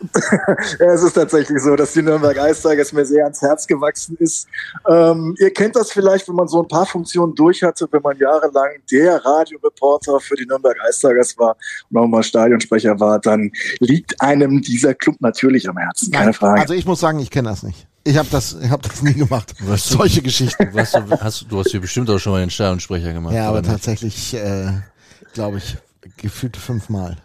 <laughs> Ja, es ist tatsächlich so, dass die Nürnberg Ice Tigers mir sehr ans Herz gewachsen ist. Ähm, ihr kennt das vielleicht, wenn man so ein paar Funktionen durch hatte, wenn man jahrelang der Radioreporter für die Nürnberg Ice Tigers war und auch mal Stadionsprecher war, dann liegt einem dieser Club natürlich am Herzen, keine Nein, Frage. Also ich muss sagen, ich kenne das nicht. Ich habe das, ich hab das nie gemacht. Was du- Solche Geschichten. Was, du, hast, du hast hier bestimmt auch schon mal den Stadionsprecher gemacht. Ja, aber nicht? tatsächlich, äh, glaube ich, gefühlt fünfmal.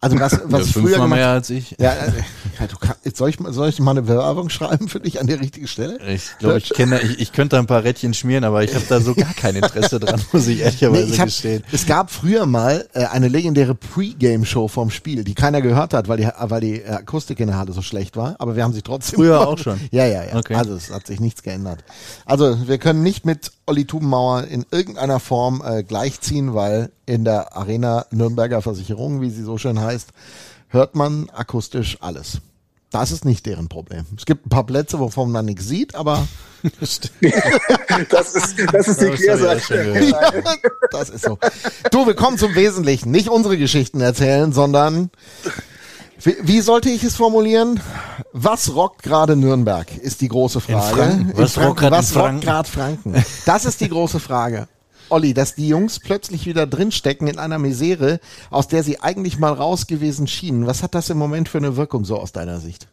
Also was, was Ja, ich früher gemacht mehr als ich. Ja, äh, ja du kann, soll, ich, mal- soll ich mal eine Bewerbung schreiben für dich an die richtige Stelle? Ich glaube, ich kenne, ich, ich könnte da ein paar Rädchen schmieren, aber ich habe da so gar kein Interesse dran, muss ich <laughs> ehrlicherweise Nee, ich hab, gestehen. es gab früher mal äh, eine legendäre Pre-Game-Show vom Spiel, die keiner gehört hat, weil die, weil die äh, Akustik in der Halle so schlecht war, aber wir haben sie trotzdem Früher gemacht. auch schon? Ja, ja, ja. Okay. Also es hat sich nichts geändert. Also wir können nicht mit Olli Tubenmauer in irgendeiner Form äh, gleichziehen, weil in der Arena Nürnberger Versicherung, wie sie so schön heißt, hört man akustisch alles. Das ist nicht deren Problem. Es gibt ein paar Plätze, wovon man nichts sieht, aber <laughs> Das ist, das ist die Kehrseite. <laughs> das ist so. Du, wir kommen zum Wesentlichen. Nicht unsere Geschichten erzählen, sondern wie, wie sollte ich es formulieren? Was rockt gerade Nürnberg, ist die große Frage. Was In rockt was rockt gerade Franken? Das ist die große Frage. Olli, dass die Jungs plötzlich wieder drinstecken in einer Misere, aus der sie eigentlich mal raus gewesen schienen. Was hat das im Moment für eine Wirkung so aus deiner Sicht?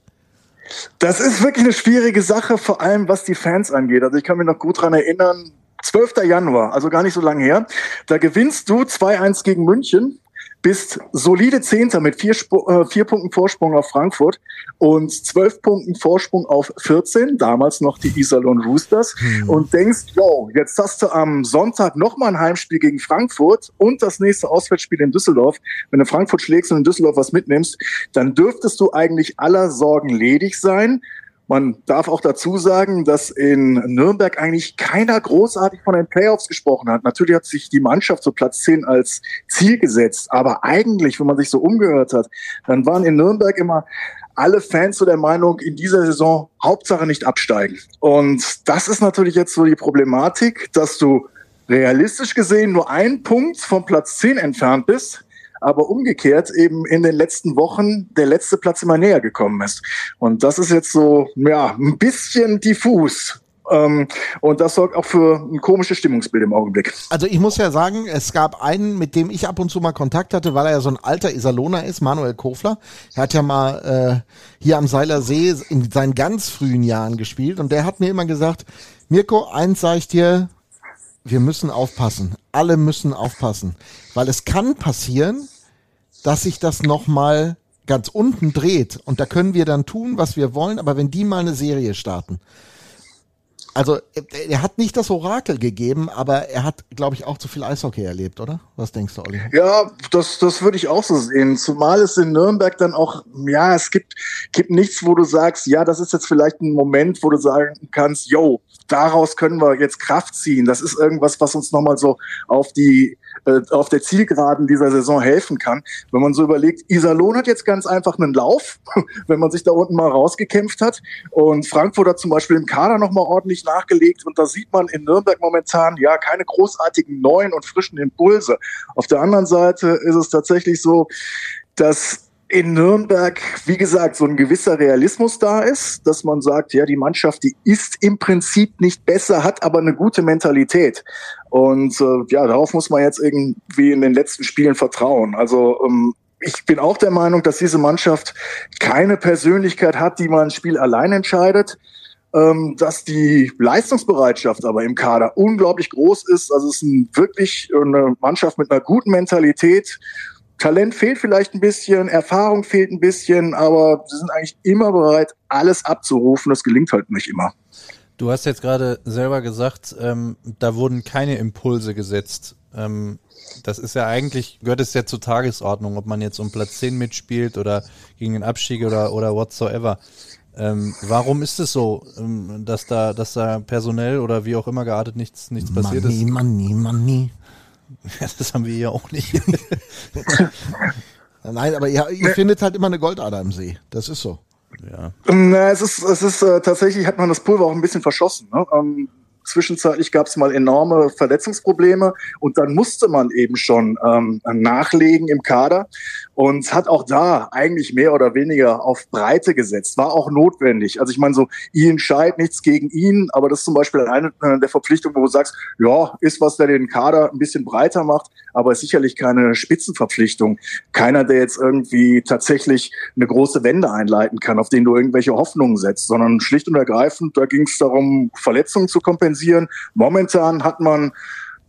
Das ist wirklich eine schwierige Sache, vor allem was die Fans angeht. Also ich kann mich noch gut dran erinnern, 12. Januar, also gar nicht so lange her, da gewinnst du 2-1 gegen München, bist solide Zehnter mit vier, äh, vier Punkten Vorsprung auf Frankfurt und zwölf Punkten Vorsprung auf 14, damals noch die Iserlohn Roosters und denkst, yo, jetzt hast du am Sonntag nochmal ein Heimspiel gegen Frankfurt und das nächste Auswärtsspiel in Düsseldorf. Wenn du Frankfurt schlägst und in Düsseldorf was mitnimmst, dann dürftest du eigentlich aller Sorgen ledig sein. Man darf auch dazu sagen, dass in Nürnberg eigentlich keiner großartig von den Playoffs gesprochen hat. Natürlich hat sich die Mannschaft zu Platz 10 als Ziel gesetzt, aber eigentlich, wenn man sich so umgehört hat, dann waren in Nürnberg immer alle Fans so der Meinung, in dieser Saison Hauptsache nicht absteigen. Und das ist natürlich jetzt so die Problematik, dass du realistisch gesehen nur einen Punkt vom Platz 10 entfernt bist, aber umgekehrt eben in den letzten Wochen der letzte Platz immer näher gekommen ist. Und das ist jetzt so, ja, ein bisschen diffus. Ähm, und das sorgt auch für ein komisches Stimmungsbild im Augenblick. Also ich muss ja sagen, es gab einen, mit dem ich ab und zu mal Kontakt hatte, weil er ja so ein alter Iserlohner ist, Manuel Kofler. Er hat ja mal äh, hier am Seiler See in seinen ganz frühen Jahren gespielt und der hat mir immer gesagt, Mirko, eins sag ich dir, wir müssen aufpassen. Alle müssen aufpassen. Weil es kann passieren, dass sich das nochmal ganz unten dreht. Und da können wir dann tun, was wir wollen, aber wenn die mal eine Serie starten, also er, er hat nicht das Orakel gegeben, aber er hat, glaube ich, auch zu viel Eishockey erlebt, oder? Was denkst du, Olli? Ja, das, das würde ich auch so sehen. Zumal es in Nürnberg dann auch, ja, es gibt, gibt nichts, wo du sagst, ja, das ist jetzt vielleicht ein Moment, wo du sagen kannst, yo, daraus können wir jetzt Kraft ziehen. Das ist irgendwas, was uns nochmal so auf die, äh, auf der Zielgeraden dieser Saison helfen kann. Wenn man so überlegt, Iserlohn hat jetzt ganz einfach einen Lauf, <laughs> wenn man sich da unten mal rausgekämpft hat. Und Frankfurt hat zum Beispiel im Kader nochmal ordentlich nachgelegt. Und da sieht man in Nürnberg momentan, ja, keine großartigen neuen und frischen Impulse. Auf der anderen Seite ist es tatsächlich so, dass in Nürnberg, wie gesagt, so ein gewisser Realismus da ist, dass man sagt, ja, die Mannschaft, die ist im Prinzip nicht besser, hat aber eine gute Mentalität. Und äh, ja, darauf muss man jetzt irgendwie in den letzten Spielen vertrauen. Also ähm, ich bin auch der Meinung, dass diese Mannschaft keine Persönlichkeit hat, die man ein Spiel allein entscheidet ähm, dass die Leistungsbereitschaft aber im Kader unglaublich groß ist. Also es ist ein, wirklich eine Mannschaft mit einer guten Mentalität. Talent fehlt vielleicht ein bisschen, Erfahrung fehlt ein bisschen, aber sie sind eigentlich immer bereit, alles abzurufen. Das gelingt halt nicht immer. Du hast jetzt gerade selber gesagt, ähm, da wurden keine Impulse gesetzt. ähm, das ist ja eigentlich, gehört es ja zur Tagesordnung, ob man jetzt um Platz 10 mitspielt oder gegen den Abstieg oder, oder whatsoever. Ähm, warum ist es so, ähm, dass da, dass da personell oder wie auch immer geartet nichts, nichts passiert money, ist? Money, money. Ja, <laughs> das haben wir hier auch nicht. <laughs> Nein, aber ihr, ihr findet halt immer eine Goldader im See. Das ist so. ja. Na, es ist, es ist äh, tatsächlich hat man das Pulver auch ein bisschen verschossen. Ne? Ähm, zwischenzeitlich gab es mal enorme Verletzungsprobleme und dann musste man eben schon ähm, nachlegen im Kader und hat auch da eigentlich mehr oder weniger auf Breite gesetzt. War auch notwendig. Also ich meine, so Ian Scheid, nichts gegen ihn, aber das ist zum Beispiel eine äh, der Verpflichtungen, wo du sagst, ja, ist was, der den Kader ein bisschen breiter macht, aber ist sicherlich keine Spitzenverpflichtung. Keiner, der jetzt irgendwie tatsächlich eine große Wende einleiten kann, auf den du irgendwelche Hoffnungen setzt, sondern schlicht und ergreifend, da ging es darum, Verletzungen zu kompensieren. Momentan hat man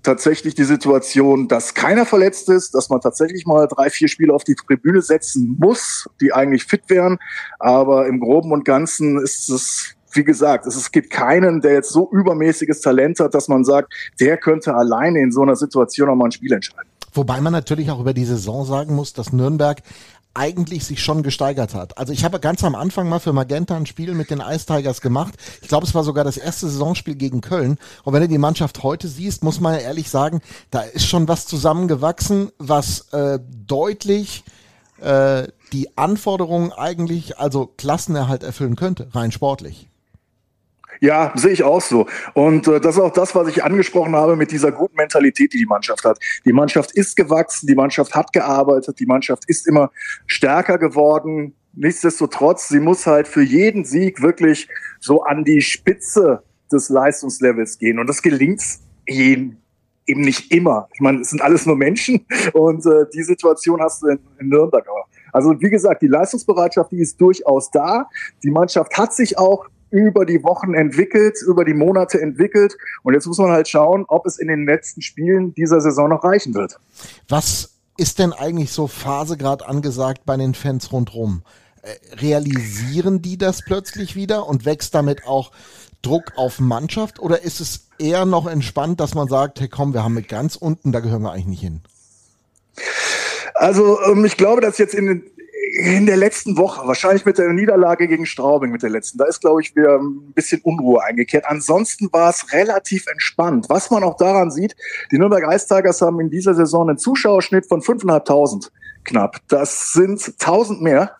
tatsächlich die Situation, dass keiner verletzt ist, dass man tatsächlich mal drei, vier Spiele auf die Tribüne setzen muss, die eigentlich fit wären. Aber im Groben und Ganzen ist es, wie gesagt, es, gibt keinen, der jetzt so übermäßiges Talent hat, dass man sagt, der könnte alleine in so einer Situation auch mal ein Spiel entscheiden. Wobei man natürlich auch über die Saison sagen muss, dass Nürnberg eigentlich sich schon gesteigert hat. Also ich habe ganz am Anfang mal für Magenta ein Spiel mit den Ice Tigers gemacht. Ich glaube, es war sogar das erste Saisonspiel gegen Köln. Und wenn du die Mannschaft heute siehst, muss man ja ehrlich sagen, da ist schon was zusammengewachsen, was äh, deutlich äh, die Anforderungen eigentlich, also Klassenerhalt erfüllen könnte, rein sportlich. Ja, sehe ich auch so. Und äh, das ist auch das, was ich angesprochen habe mit dieser guten Mentalität, die die Mannschaft hat. Die Mannschaft ist gewachsen, die Mannschaft hat gearbeitet, die Mannschaft ist immer stärker geworden. Nichtsdestotrotz, sie muss halt für jeden Sieg wirklich so an die Spitze des Leistungslevels gehen. Und das gelingt eben, eben nicht immer. Ich meine, es sind alles nur Menschen und äh, die Situation hast du in, in Nürnberg auch. Also wie gesagt, die Leistungsbereitschaft, die ist durchaus da. Die Mannschaft hat sich auch über die Wochen entwickelt, über die Monate entwickelt. Und jetzt muss man halt schauen, ob es in den letzten Spielen dieser Saison noch reichen wird. Was ist denn eigentlich so Phase gerade angesagt bei den Fans rundherum? Äh, realisieren die das plötzlich wieder und wächst damit auch Druck auf Mannschaft? Oder ist es eher noch entspannt, dass man sagt, hey komm, wir haben mit ganz unten, da gehören wir eigentlich nicht hin? Also ähm, ich glaube, dass jetzt in den in der letzten Woche, wahrscheinlich mit der Niederlage gegen Straubing mit der letzten, da ist, glaube ich, wieder ein bisschen Unruhe eingekehrt. Ansonsten war es relativ entspannt. Was man auch daran sieht, die Nürnberg Ice Tigers haben in dieser Saison einen Zuschauerschnitt von 5.500 knapp. Das sind 1000 mehr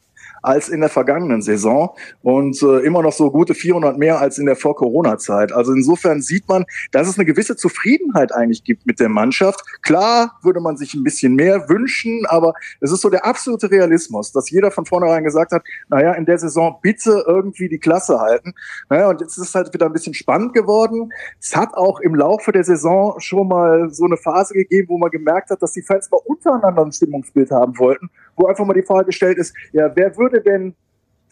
als in der vergangenen Saison und äh, immer noch so gute 400 mehr als in der Vor-Corona-Zeit. Also insofern sieht man, dass es eine gewisse Zufriedenheit eigentlich gibt mit der Mannschaft. Klar würde man sich ein bisschen mehr wünschen, aber es ist so der absolute Realismus, dass jeder von vornherein gesagt hat, naja, in der Saison bitte irgendwie die Klasse halten. Naja, und jetzt ist es halt wieder ein bisschen spannend geworden. Es hat auch im Laufe der Saison schon mal so eine Phase gegeben, wo man gemerkt hat, dass die Fans mal untereinander ein Stimmungsbild haben wollten, wo einfach mal die Frage gestellt ist, ja, wer würde denn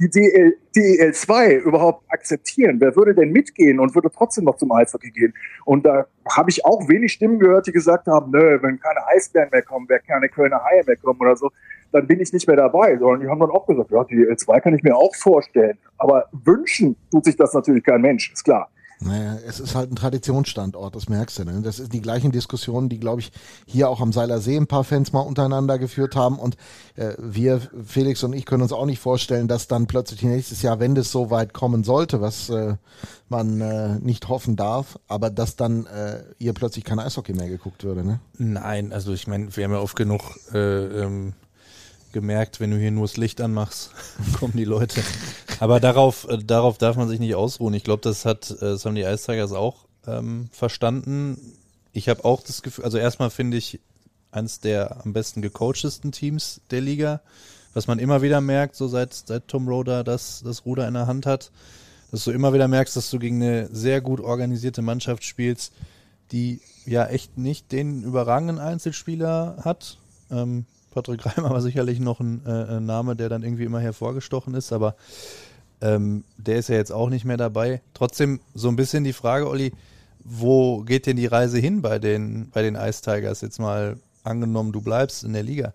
die DL, DEL2 überhaupt akzeptieren? Wer würde denn mitgehen und würde trotzdem noch zum Eishockey gehen? Und da habe ich auch wenig Stimmen gehört, die gesagt haben, nö, wenn keine Eisbären mehr kommen, wer keine Kölner Haie mehr kommen oder so, dann bin ich nicht mehr dabei. Sondern die haben dann auch gesagt, ja, die DEL2 kann ich mir auch vorstellen. Aber wünschen tut sich das natürlich kein Mensch, ist klar. Naja, es ist halt ein Traditionsstandort, das merkst du. Ne? Das ist die gleichen Diskussionen, die, glaube ich, hier auch am Seiler See ein paar Fans mal untereinander geführt haben. Und äh, wir, Felix und ich, können uns auch nicht vorstellen, dass dann plötzlich nächstes Jahr, wenn das so weit kommen sollte, was äh, man äh, nicht hoffen darf, aber dass dann äh, hier plötzlich kein Eishockey mehr geguckt würde. Ne? Nein, also ich meine, wir haben ja oft genug äh, ähm, gemerkt, wenn du hier nur das Licht anmachst, <laughs> kommen die Leute. Aber darauf, äh, darauf darf man sich nicht ausruhen. Ich glaube, das hat, äh, das haben die Ice Tigers auch ähm, verstanden. Ich habe auch das Gefühl, also erstmal finde ich eines der am besten gecoachtesten Teams der Liga, was man immer wieder merkt, so seit, seit Tom Roder das, das Ruder in der Hand hat, dass du immer wieder merkst, dass du gegen eine sehr gut organisierte Mannschaft spielst, die ja echt nicht den überragenden Einzelspieler hat. Ähm, Patrick Reimer war sicherlich noch ein, äh, ein Name, der dann irgendwie immer hervorgestochen ist, aber ähm, der ist ja jetzt auch nicht mehr dabei. Trotzdem so ein bisschen die Frage, Olli, wo geht denn die Reise hin bei den, bei den Ice Tigers? Jetzt mal angenommen, du bleibst in der Liga.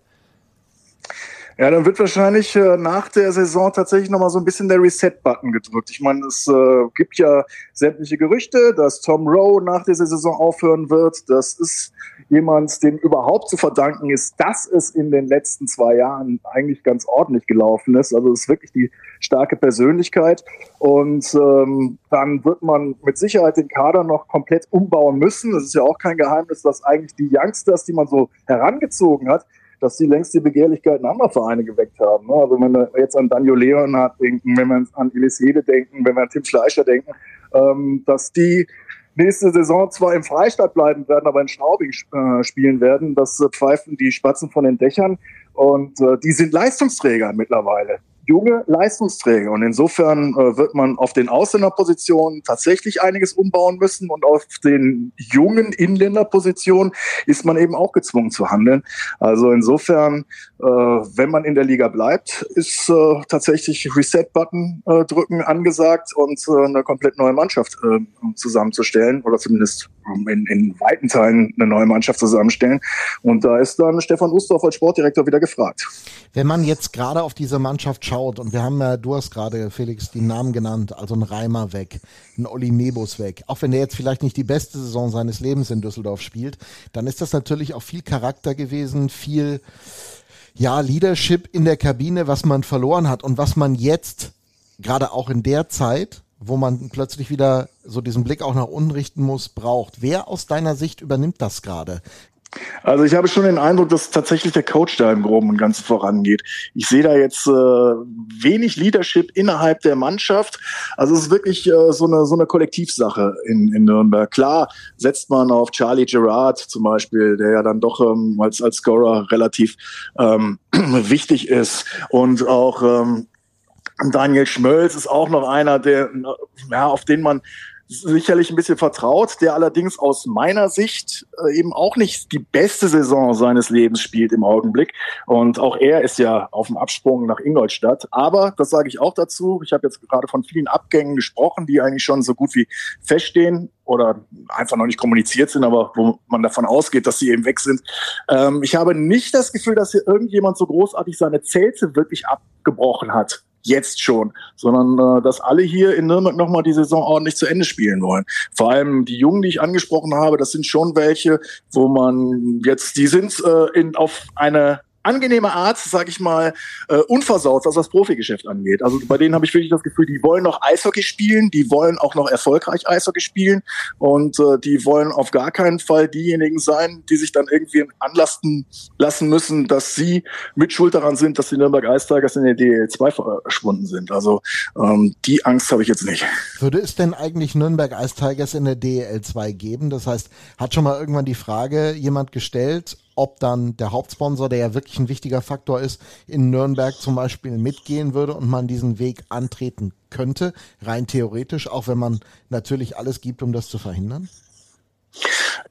Ja, dann wird wahrscheinlich äh, nach der Saison tatsächlich nochmal so ein bisschen der Reset-Button gedrückt. Ich meine, es äh, gibt ja sämtliche Gerüchte, dass Tom Rowe nach dieser Saison aufhören wird. Das ist jemand, dem überhaupt zu verdanken ist, dass es in den letzten zwei Jahren eigentlich ganz ordentlich gelaufen ist. Also es ist wirklich die starke Persönlichkeit. Und ähm, dann wird man mit Sicherheit den Kader noch komplett umbauen müssen. Das ist ja auch kein Geheimnis, dass eigentlich die Youngsters, die man so herangezogen hat, dass die längst die Begehrlichkeiten anderer Vereine geweckt haben. Ne? Also wenn wir jetzt an Daniel Leonhardt denken, wenn wir an Elisede denken, wenn wir an Tim Schleicher denken, ähm, dass die nächste Saison zwar im Freistaat bleiben werden, aber in Straubing äh, spielen werden. Das äh, pfeifen die Spatzen von den Dächern. Und äh, die sind Leistungsträger mittlerweile junge Leistungsträger. Und insofern äh, wird man auf den Ausländerpositionen tatsächlich einiges umbauen müssen und auf den jungen Inländerpositionen ist man eben auch gezwungen zu handeln. Also insofern, äh, wenn man in der Liga bleibt, ist äh, tatsächlich Reset-Button äh, drücken angesagt und äh, eine komplett neue Mannschaft äh, zusammenzustellen oder zumindest in, in weiten Teilen eine neue Mannschaft zusammenstellen. Und da ist dann Stefan Ustorf als Sportdirektor wieder gefragt. Wenn man jetzt gerade auf diese Mannschaft schaut und wir haben ja, du hast gerade, Felix, die Namen genannt, also ein Reimer weg, ein Olli Mebus weg, auch wenn der jetzt vielleicht nicht die beste Saison seines Lebens in Düsseldorf spielt, dann ist das natürlich auch viel Charakter gewesen, viel, ja, Leadership in der Kabine, was man verloren hat und was man jetzt, gerade auch in der Zeit, wo man plötzlich wieder so diesen Blick auch nach unten richten muss, braucht. Wer aus deiner Sicht übernimmt das gerade? Also ich habe schon den Eindruck, dass tatsächlich der Coach da im Groben und Ganzen vorangeht. Ich sehe da jetzt äh, wenig Leadership innerhalb der Mannschaft. Also es ist wirklich äh, so eine so eine Kollektivsache in, in Nürnberg. Klar setzt man auf Charlie Gerard zum Beispiel, der ja dann doch ähm, als als Scorer relativ ähm, <clears throat> wichtig ist und auch ähm, Daniel Schmölz ist auch noch einer, der, ja, auf den man sicherlich ein bisschen vertraut, der allerdings aus meiner Sicht äh, eben auch nicht die beste Saison seines Lebens spielt im Augenblick. Und auch er ist ja auf dem Absprung nach Ingolstadt. Aber, das sage ich auch dazu, ich habe jetzt gerade von vielen Abgängen gesprochen, die eigentlich schon so gut wie feststehen oder einfach noch nicht kommuniziert sind, aber wo man davon ausgeht, dass sie eben weg sind. Ähm, ich habe nicht das Gefühl, dass hier irgendjemand so großartig seine Zelte wirklich abgebrochen hat jetzt schon, sondern äh, dass alle hier in Nürnberg nochmal die Saison ordentlich zu Ende spielen wollen. Vor allem die Jungen, die ich angesprochen habe, das sind schon welche, wo man jetzt, die sind äh, in, auf eine angenehme Art, sag ich mal, äh, unversaut, was das Profigeschäft angeht. Also bei denen habe ich wirklich das Gefühl, die wollen noch Eishockey spielen, die wollen auch noch erfolgreich Eishockey spielen und äh, die wollen auf gar keinen Fall diejenigen sein, die sich dann irgendwie anlasten lassen müssen, dass sie mit Schuld daran sind, dass die Nürnberg Ice Tigers in der DL2 verschwunden sind. Also ähm, die Angst habe ich jetzt nicht. Würde es denn eigentlich Nürnberg Ice Tigers in der DL2 geben? Das heißt, hat schon mal irgendwann die Frage jemand gestellt, ob dann der Hauptsponsor, der ja wirklich ein wichtiger Faktor ist, in Nürnberg zum Beispiel mitgehen würde und man diesen Weg antreten könnte, rein theoretisch, auch wenn man natürlich alles gibt, um das zu verhindern?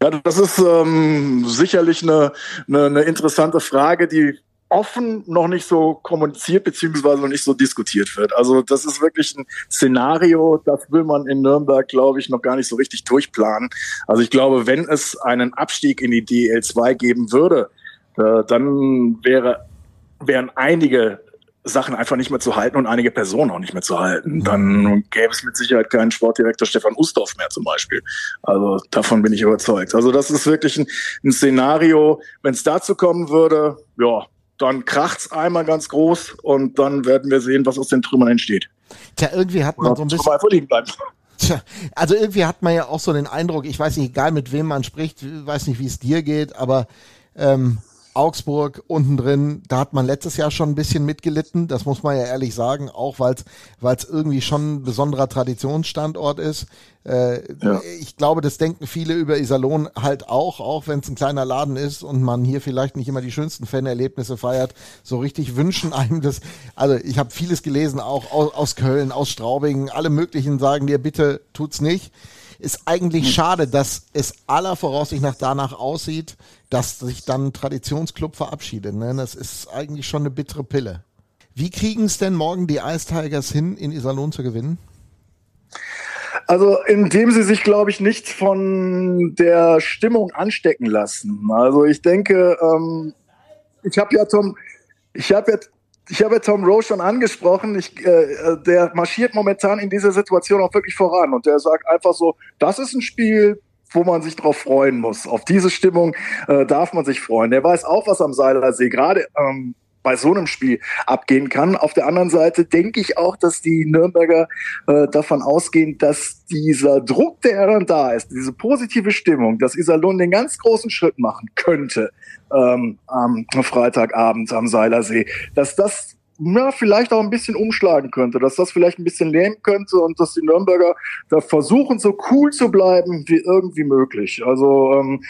Ja, das ist ähm, sicherlich eine, eine, eine interessante Frage, die offen noch nicht so kommuniziert beziehungsweise noch nicht so diskutiert wird. Also das ist wirklich ein Szenario, das will man in Nürnberg, glaube ich, noch gar nicht so richtig durchplanen. Also ich glaube, wenn es einen Abstieg in die DL2 geben würde, äh, dann wäre, wären einige Sachen einfach nicht mehr zu halten und einige Personen auch nicht mehr zu halten. Dann gäbe es mit Sicherheit keinen Sportdirektor Stefan Ustorf mehr zum Beispiel. Also davon bin ich überzeugt. Also das ist wirklich ein, ein Szenario, wenn es dazu kommen würde, ja, dann kracht's einmal ganz groß und dann werden wir sehen, was aus den Trümmern entsteht. Tja, irgendwie hat man so ein bisschen. Einfach liegen bleiben. Tja, also irgendwie hat man ja auch so den Eindruck, ich weiß nicht, egal mit wem man spricht, weiß nicht, wie es dir geht, aber ähm, Augsburg unten drin, da hat man letztes Jahr schon ein bisschen mitgelitten, das muss man ja ehrlich sagen, auch weil es irgendwie schon ein besonderer Traditionsstandort ist. Äh, ja. Ich glaube, das denken viele über Iserlohn halt auch, auch wenn es ein kleiner Laden ist und man hier vielleicht nicht immer die schönsten Fanerlebnisse feiert. So richtig wünschen einem das. Also ich habe vieles gelesen, auch aus, aus Köln, aus Straubing, alle möglichen sagen dir, bitte tut's nicht ist eigentlich hm. schade, dass es aller Voraussicht nach danach aussieht, dass sich dann ein Traditionsclub verabschiedet. Ne? Das ist eigentlich schon eine bittere Pille. Wie kriegen es denn morgen die Ice Tigers hin, in Iserlohn zu gewinnen? Also indem sie sich, glaube ich, nicht von der Stimmung anstecken lassen. Also ich denke, ähm, ich habe ja Tom, ich habe jetzt ich habe Tom Rowe schon angesprochen. Ich, äh, der marschiert momentan in dieser Situation auch wirklich voran und der sagt einfach so, das ist ein Spiel, wo man sich drauf freuen muss. Auf diese Stimmung äh, darf man sich freuen. Der weiß auch, was am Seilersee gerade ähm, bei so einem Spiel abgehen kann. Auf der anderen Seite denke ich auch, dass die Nürnberger äh, davon ausgehen, dass dieser Druck, der dann da ist, diese positive Stimmung, dass Iserlohn den ganz großen Schritt machen könnte ähm, am Freitagabend am Seilersee, dass das ja, vielleicht auch ein bisschen umschlagen könnte, dass das vielleicht ein bisschen lähmen könnte und dass die Nürnberger da versuchen, so cool zu bleiben wie irgendwie möglich. Also ähm,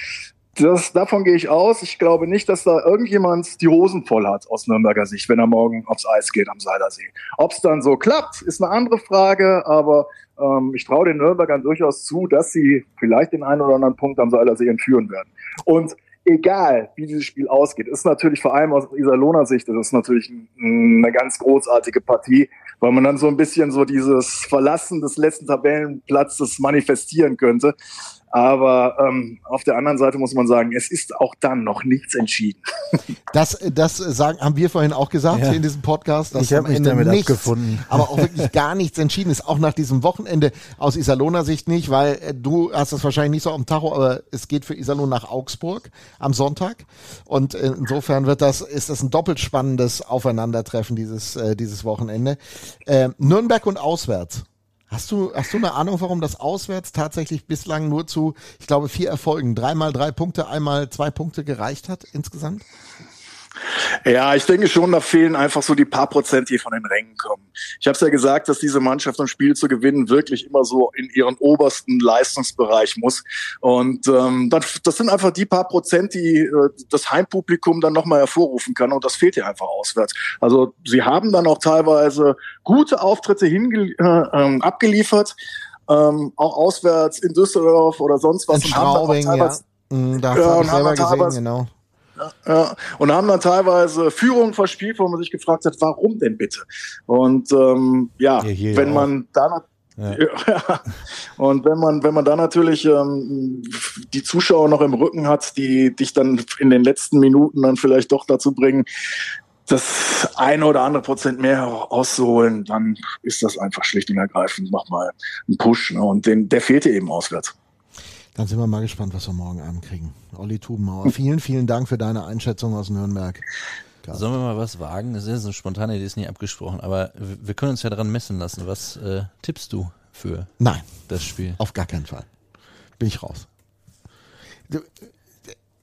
das, davon gehe ich aus. Ich glaube nicht, dass da irgendjemand die Hosen voll hat aus Nürnberger Sicht, wenn er morgen aufs Eis geht am Seilersee. Ob es dann so klappt, ist eine andere Frage, aber ähm, ich traue den Nürnbergern durchaus zu, dass sie vielleicht den einen oder anderen Punkt am Seilersee entführen werden. Und egal, wie dieses Spiel ausgeht, ist natürlich vor allem aus Iserlohner Sicht, das ist natürlich eine ganz großartige Partie, weil man dann so ein bisschen so dieses Verlassen des letzten Tabellenplatzes manifestieren könnte. Aber ähm, auf der anderen Seite muss man sagen, es ist auch dann noch nichts entschieden. <laughs> Das, das sagen, haben wir vorhin auch gesagt ja. in diesem Podcast. Dass ich habe mich damit nichts, abgefunden. Aber auch <laughs> wirklich gar nichts entschieden ist. Auch nach diesem Wochenende aus Iserlohner Sicht nicht, weil äh, du hast das wahrscheinlich nicht so auf dem Tacho, aber es geht für Iserlohn nach Augsburg am Sonntag. Und äh, insofern wird das, ist das ein doppelt spannendes Aufeinandertreffen dieses, äh, dieses Wochenende. Äh, Nürnberg und auswärts. Hast du, hast du eine Ahnung, warum das auswärts tatsächlich bislang nur zu, ich glaube, vier Erfolgen, dreimal drei Punkte, einmal zwei Punkte gereicht hat insgesamt? Ja, ich denke schon, da fehlen einfach so die paar Prozent, die von den Rängen kommen. Ich habe es ja gesagt, dass diese Mannschaft, um Spiel zu gewinnen, wirklich immer so in ihren obersten Leistungsbereich muss. Und ähm, das, das sind einfach die paar Prozent, die äh, das Heimpublikum dann nochmal hervorrufen kann. Und das fehlt ja einfach auswärts. Also sie haben dann auch teilweise gute Auftritte hinge äh, ähm, abgeliefert. Ähm, auch auswärts in Düsseldorf oder sonst was. In Straubing, ja. Mm, da ja, ich selber gesehen, genau. Ja, und haben dann teilweise Führungen verspielt, wo man sich gefragt hat, warum denn bitte? Und ähm, ja, hier, hier wenn man da ja. <laughs> ja. Und wenn man, wenn man da natürlich ähm, die Zuschauer noch im Rücken hat, die dich dann in den letzten Minuten dann vielleicht doch dazu bringen, das eine oder andere Prozent mehr auszuholen, dann ist das einfach schlicht und ergreifend nochmal ein Push. Ne? Und den, der fehlte eben auswärts. Dann sind wir mal gespannt, was wir morgen Abend kriegen. Olli Tubenmauer, vielen, vielen Dank für deine Einschätzung aus Nürnberg. Sollen wir mal was wagen? Das ist eine spontane Idee, ist nicht abgesprochen, aber wir können uns ja daran messen lassen. Was äh, tippst du für Nein, das Spiel? Auf gar keinen Fall. Bin ich raus.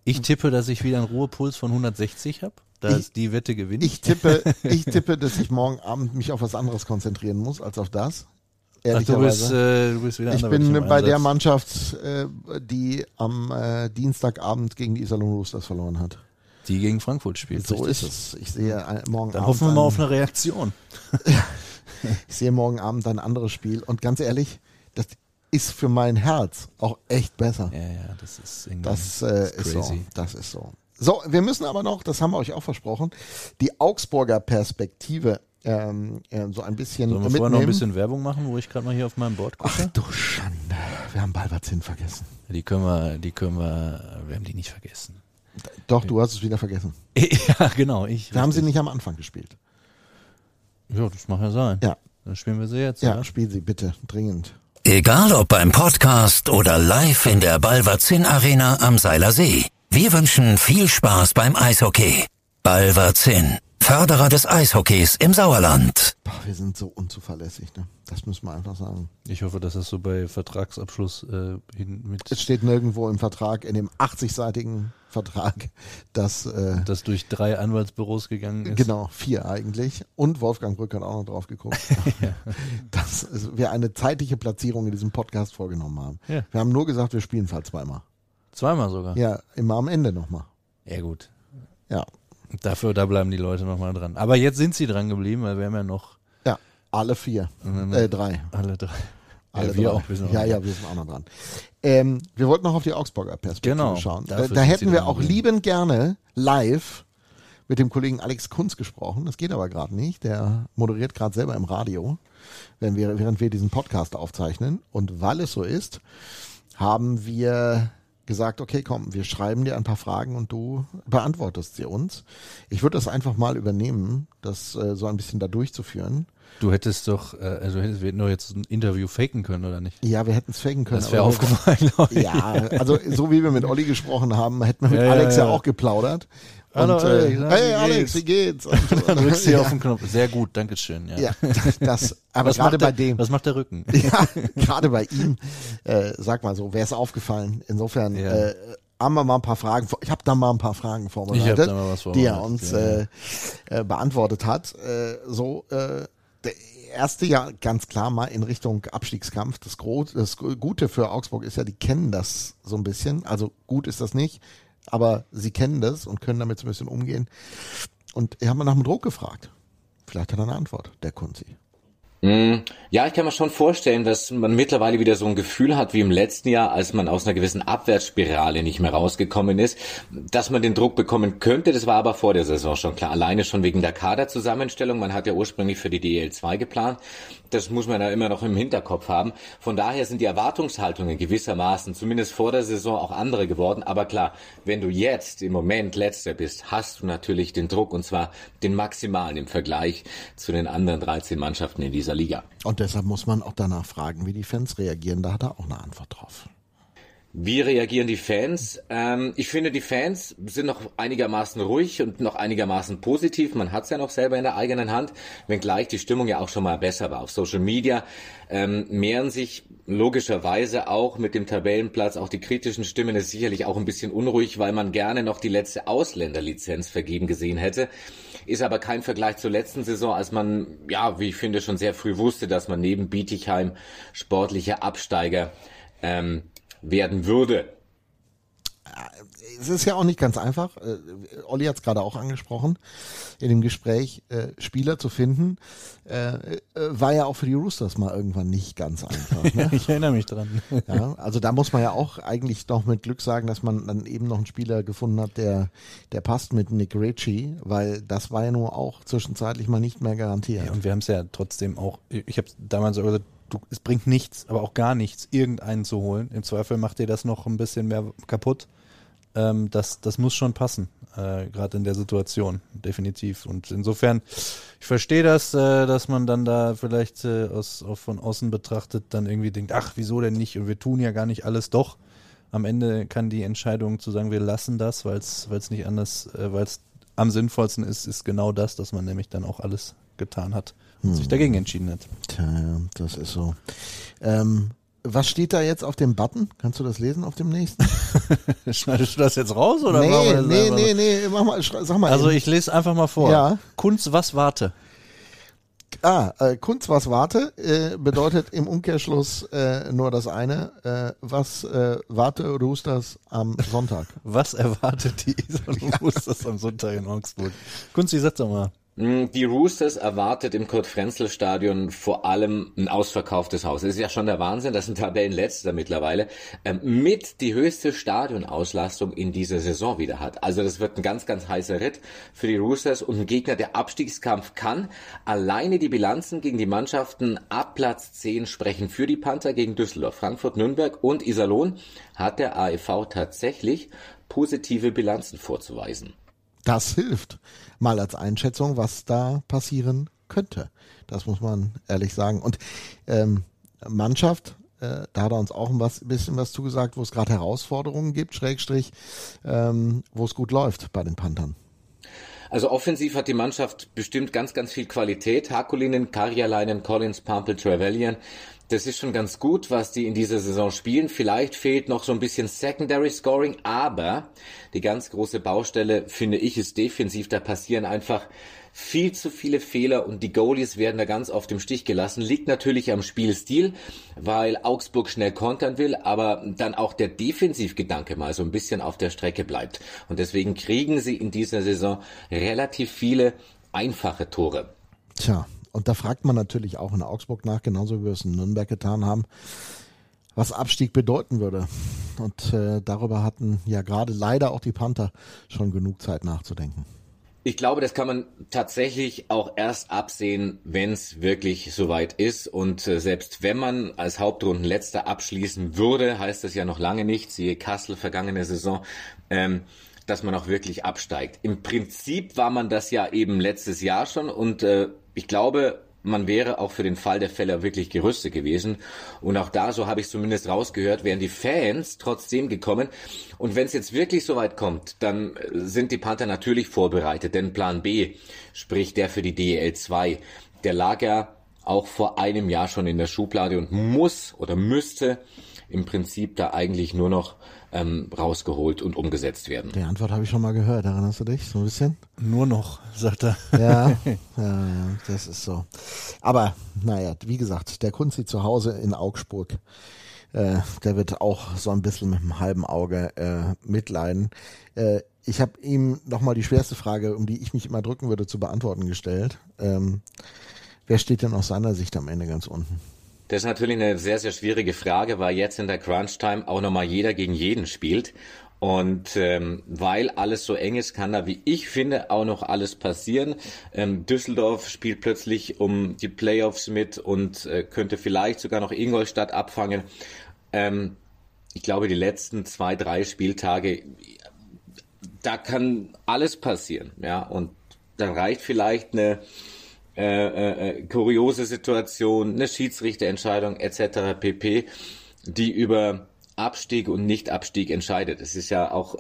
Ich tippe, dass ich wieder einen Ruhepuls von 160 habe. Dass ich, die Wette gewinnt. Ich tippe, <laughs> ich tippe, dass ich morgen Abend mich auf was anderes konzentrieren muss als auf das. Ach, du, bist, äh, du bist wieder Ich bin bei der Mannschaft, äh, die am äh, Dienstagabend gegen die Iserlohn Roosters verloren hat. Die gegen Frankfurt spielt. So richtig. ist es. Ich sehe äh, morgen Dann Abend. hoffen wir mal auf eine Reaktion. <laughs> ich sehe morgen Abend ein anderes Spiel und ganz ehrlich, das ist für mein Herz auch echt besser. Ja, ja, das ist irgendwie das, äh, ist, ist so. Das ist so. So, wir müssen aber noch, das haben wir euch auch versprochen, die Augsburger Perspektive ähm, äh, so ein bisschen Sollen wir mitnehmen. vorher noch ein bisschen Werbung machen, wo ich gerade mal hier auf meinem Board gucke? Ach du Schande, wir haben Balverzin vergessen. Die können wir, die können wir, wir haben die nicht vergessen. Doch, du hast es wieder vergessen. <laughs> ja, genau. Ich, wir haben sie nicht am Anfang gespielt. Ja, das mag ja sein. Ja. Dann spielen wir sie jetzt. Ja, oder? spiel sie bitte, dringend. Egal ob beim Podcast oder live in der Balverzin Arena am Seiler See. Wir wünschen viel Spaß beim Eishockey. Balverzin Förderer des Eishockeys im Sauerland. Boah, wir sind so unzuverlässig, ne? Das müssen wir einfach sagen. Ich hoffe, dass das so bei Vertragsabschluss äh, hin mit. Es steht nirgendwo im Vertrag, in dem 80-seitigen Vertrag, dass äh, das durch drei Anwaltsbüros gegangen ist. Genau, vier eigentlich. Und Wolfgang Brück hat auch noch drauf geguckt, <laughs> ja. dass wir eine zeitliche Platzierung in diesem Podcast vorgenommen haben. Ja. Wir haben nur gesagt, wir spielen Fall zweimal. Zweimal sogar? Ja, immer am Ende nochmal. Ja, gut. Ja, Dafür, da bleiben die Leute nochmal dran. Aber jetzt sind sie dran geblieben, weil wir haben ja noch. Ja, alle vier. Äh, drei. Alle drei. Alle ja, wir auch. Wir ja, ja, wir sind auch noch dran. Ähm, wir wollten noch auf die Augsburger Perspektive genau, schauen. Da, da hätten wir auch liebend gerne live mit dem Kollegen Alex Kunz gesprochen. Das geht aber gerade nicht. Der moderiert gerade selber im Radio, wenn wir, während wir diesen Podcast aufzeichnen. Und weil es so ist, haben wir gesagt, okay, komm, wir schreiben dir ein paar Fragen und du beantwortest sie uns. Ich würde das einfach mal übernehmen, das äh, so ein bisschen da durchzuführen. Du hättest doch, äh, also hättest wir hätten doch jetzt ein Interview faken können, oder nicht? Ja, wir hätten es faken können. Das wäre aufgefallen. Ja, also so wie wir mit Olli gesprochen haben, hätten wir mit Ja, Alex ja, ja. auch geplaudert. Hallo, und, äh, na, hey wie Alex, wie geht's? Und, <laughs> Dann drückst du hier ja, auf den Knopf. Sehr gut, Dankeschön. Ja. ja, das, aber gerade macht bei dem, was macht der Rücken? <laughs> ja, gerade bei ihm, äh, sag mal so, wäre es aufgefallen. Insofern Ja. äh, haben wir mal ein paar Fragen, vor- ich habe da mal ein paar Fragen vorbereitet, die er uns. Äh, äh, beantwortet hat. Äh, so, äh, der erste ja ganz klar mal in Richtung Abstiegskampf. Das, Gro das Gute für Augsburg ist ja, die kennen das so ein bisschen. Also gut ist das nicht, aber sie kennen das und können damit so ein bisschen umgehen. Und ich habe mal nach dem Druck gefragt. Vielleicht hat er eine Antwort, der Kunzi. Mm, Ja, ich kann mir schon vorstellen, dass man mittlerweile wieder so ein Gefühl hat wie im letzten Jahr, als man aus einer gewissen Abwärtsspirale nicht mehr rausgekommen ist, dass man den Druck bekommen könnte. Das war aber vor der Saison schon klar. Alleine schon wegen der Kaderzusammenstellung. Man hat ja ursprünglich für die DL2 geplant. Das muss man ja immer noch im Hinterkopf haben. Von daher sind die Erwartungshaltungen gewissermaßen, zumindest vor der Saison, auch andere geworden. Aber klar, wenn du jetzt im Moment Letzter bist, hast du natürlich den Druck und zwar den maximalen im Vergleich zu den anderen 13 Mannschaften in dieser Liga. Und deshalb muss man auch danach fragen, wie die Fans reagieren. Da hat er auch eine Antwort drauf. Wie reagieren die Fans? Ähm, ich finde, die Fans sind noch einigermaßen ruhig und noch einigermaßen positiv. Man hat es ja noch selber in der eigenen Hand, wenngleich die Stimmung ja auch schon mal besser war. Auf Social Media ähm, mehren sich logischerweise auch mit dem Tabellenplatz auch die kritischen Stimmen. ist sicherlich auch ein bisschen unruhig, weil man gerne noch die letzte Ausländerlizenz vergeben gesehen hätte. Ist aber kein Vergleich zur letzten Saison, als man, ja, wie ich finde, schon sehr früh wusste, dass man neben Bietigheim sportlicher Absteiger ähm, werden würde. Es ist ja auch nicht ganz einfach. Äh, Olli hat es gerade auch angesprochen, in dem Gespräch äh, Spieler zu finden, äh, war ja auch für die Roosters mal irgendwann nicht ganz einfach. Ne? <laughs> Ich erinnere mich dran. Ja, also da muss man ja auch eigentlich noch mit Glück sagen, dass man dann eben noch einen Spieler gefunden hat, der, der passt mit Nick Ritchie, weil das war ja nur auch zwischenzeitlich mal nicht mehr garantiert. Ja, und wir haben es ja trotzdem auch, ich habe damals auch gesagt, du, es bringt nichts, aber auch gar nichts, irgendeinen zu holen. Im Zweifel macht dir das noch ein bisschen mehr kaputt. Ähm, das, das muss schon passen, äh, gerade in der Situation, definitiv. Und insofern, ich verstehe das, äh, dass man dann da vielleicht äh, aus, von außen betrachtet dann irgendwie denkt, ach, wieso denn nicht? Und wir tun ja gar nicht alles doch. Am Ende kann die Entscheidung zu sagen, wir lassen das, weil es nicht anders, äh, weil es am sinnvollsten ist, ist genau das, dass man nämlich dann auch alles getan hat und sich dagegen entschieden hat. Tja, ja, das ist so. Ähm, was steht da jetzt auf dem Button? Kannst du das lesen auf dem nächsten? <laughs> Schneidest du das jetzt raus oder nee, nee, nee, nee, mach mal, sag mal. Also eben. ich lese einfach mal vor. Ja. Kunst, was warte? Ah, äh, Kunst, was warte, äh, bedeutet im Umkehrschluss äh, nur das eine. Äh, was äh, warte Roosters am Sonntag? Was erwartet die <laughs> Iserlohn Roosters am Sonntag in Augsburg? Kunst, sag doch mal. Mm, Die Roosters erwartet im Kurt-Frenzel-Stadion vor allem ein ausverkauftes Haus. Das ist ja schon der Wahnsinn, das ist ein Tabellenletzter mittlerweile, ähm, mit die höchste Stadionauslastung in dieser Saison wieder hat. Also das wird ein ganz, ganz heißer Ritt für die Roosters und ein Gegner, der Abstiegskampf kann. Alleine die Bilanzen gegen die Mannschaften ab Platz 10 sprechen für die Panther gegen Düsseldorf, Frankfurt, Nürnberg und Iserlohn hat der AEV tatsächlich positive Bilanzen vorzuweisen. Das hilft mal als Einschätzung, was da passieren könnte. Das muss man ehrlich sagen. Und ähm, Mannschaft, äh, da hat er uns auch ein was, bisschen was zugesagt, wo es gerade Herausforderungen gibt, Schrägstrich, ähm, wo es gut läuft bei den Panthern. Also offensiv hat die Mannschaft bestimmt ganz, ganz viel Qualität. Hakulinen, Karjalainen, Collins, Pampel, Trevelyan. Das ist schon ganz gut, was die in dieser Saison spielen. Vielleicht fehlt noch so ein bisschen Secondary Scoring, aber die ganz große Baustelle, finde ich, ist defensiv. Da passieren einfach viel zu viele Fehler und die Goalies werden da ganz oft im Stich gelassen. Liegt natürlich am Spielstil, weil Augsburg schnell kontern will, aber dann auch der Defensivgedanke mal so ein bisschen auf der Strecke bleibt. Und deswegen kriegen sie in dieser Saison relativ viele einfache Tore. Tja, und da fragt man natürlich auch in Augsburg nach, genauso wie wir es in Nürnberg getan haben, was Abstieg bedeuten würde. Und äh, darüber hatten ja gerade leider auch die Panther schon genug Zeit nachzudenken. Ich glaube, das kann man tatsächlich auch erst absehen, wenn es wirklich soweit ist. Und äh, selbst wenn man als Hauptrundenletzter abschließen würde, heißt das ja noch lange nicht, siehe Kassel vergangene Saison, ähm, dass man auch wirklich absteigt. Im Prinzip war man das ja eben letztes Jahr schon und äh, ich glaube, man wäre auch für den Fall der Fälle wirklich gerüstet gewesen. Und auch da, so habe ich zumindest rausgehört, wären die Fans trotzdem gekommen. Und wenn es jetzt wirklich so weit kommt, dann äh, sind die Panther natürlich vorbereitet. Denn Plan B, sprich der für die DEL 2, der lag ja auch vor einem Jahr schon in der Schublade und muss oder müsste im Prinzip da eigentlich nur noch ähm, rausgeholt und umgesetzt werden. Die Antwort habe ich schon mal gehört, erinnerst du dich so ein bisschen? Nur noch, sagt er. Ja, <laughs> ja, ja, das ist so. Aber naja, wie gesagt, der Kunzi zu Hause in Augsburg, äh, der wird auch so ein bisschen mit einem halben Auge äh, mitleiden. Äh, ich habe ihm nochmal die schwerste Frage, um die ich mich immer drücken würde, zu beantworten gestellt. Ähm, wer steht denn aus seiner Sicht am Ende ganz unten? Das ist natürlich eine sehr, sehr schwierige Frage, weil jetzt in der Crunch-Time auch nochmal jeder gegen jeden spielt. Und ähm, weil alles so eng ist, kann da, wie ich finde, auch noch alles passieren. Ähm, Düsseldorf spielt plötzlich um die Playoffs mit und äh, könnte vielleicht sogar noch Ingolstadt abfangen. Ähm, ich glaube, die letzten zwei, drei Spieltage, da kann alles passieren. Ja, und dann reicht vielleicht eine äh, äh, kuriose Situation, eine Schiedsrichterentscheidung etc. pp, die über Abstieg und Nicht-Abstieg entscheidet. Es ist ja auch,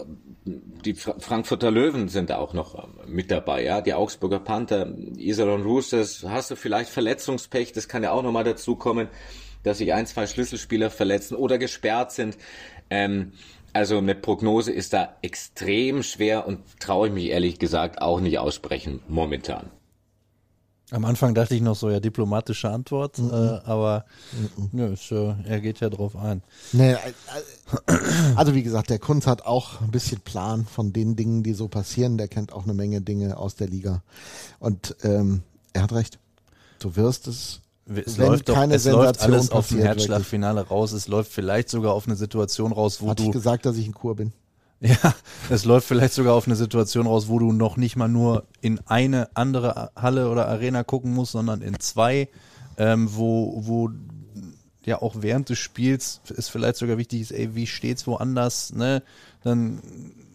die Frankfurter Löwen sind auch noch ähm, mit dabei, ja, die Augsburger Panther, Iserlohn Roosters, hast du vielleicht Verletzungspech, das kann ja auch nochmal dazu kommen, dass sich ein, zwei Schlüsselspieler verletzen oder gesperrt sind. Ähm, also eine Prognose ist da extrem schwer und traue ich mich ehrlich gesagt auch nicht aussprechen momentan. Am Anfang dachte ich noch so, ja, diplomatische Antwort, mhm. äh, aber mhm. nö, ist, äh, er geht ja drauf ein. Nee, äh, also wie gesagt, der Kunz hat auch ein bisschen Plan von den Dingen, die so passieren. Der kennt auch eine Menge Dinge aus der Liga. Und ähm, er hat recht. Du wirst es es läuft doch, es läuft alles auf ein Herzschlagfinale raus. Es läuft vielleicht sogar auf eine Situation raus, wo Hat du. Ich gesagt, dass ich in Kur bin. <laughs> Ja, es läuft vielleicht sogar auf eine Situation raus, wo du noch nicht mal nur in eine andere Halle oder Arena gucken musst, sondern in zwei, ähm, wo, wo ja auch während des Spiels ist vielleicht sogar wichtig ist, ey, wie steht's woanders, ne? Dann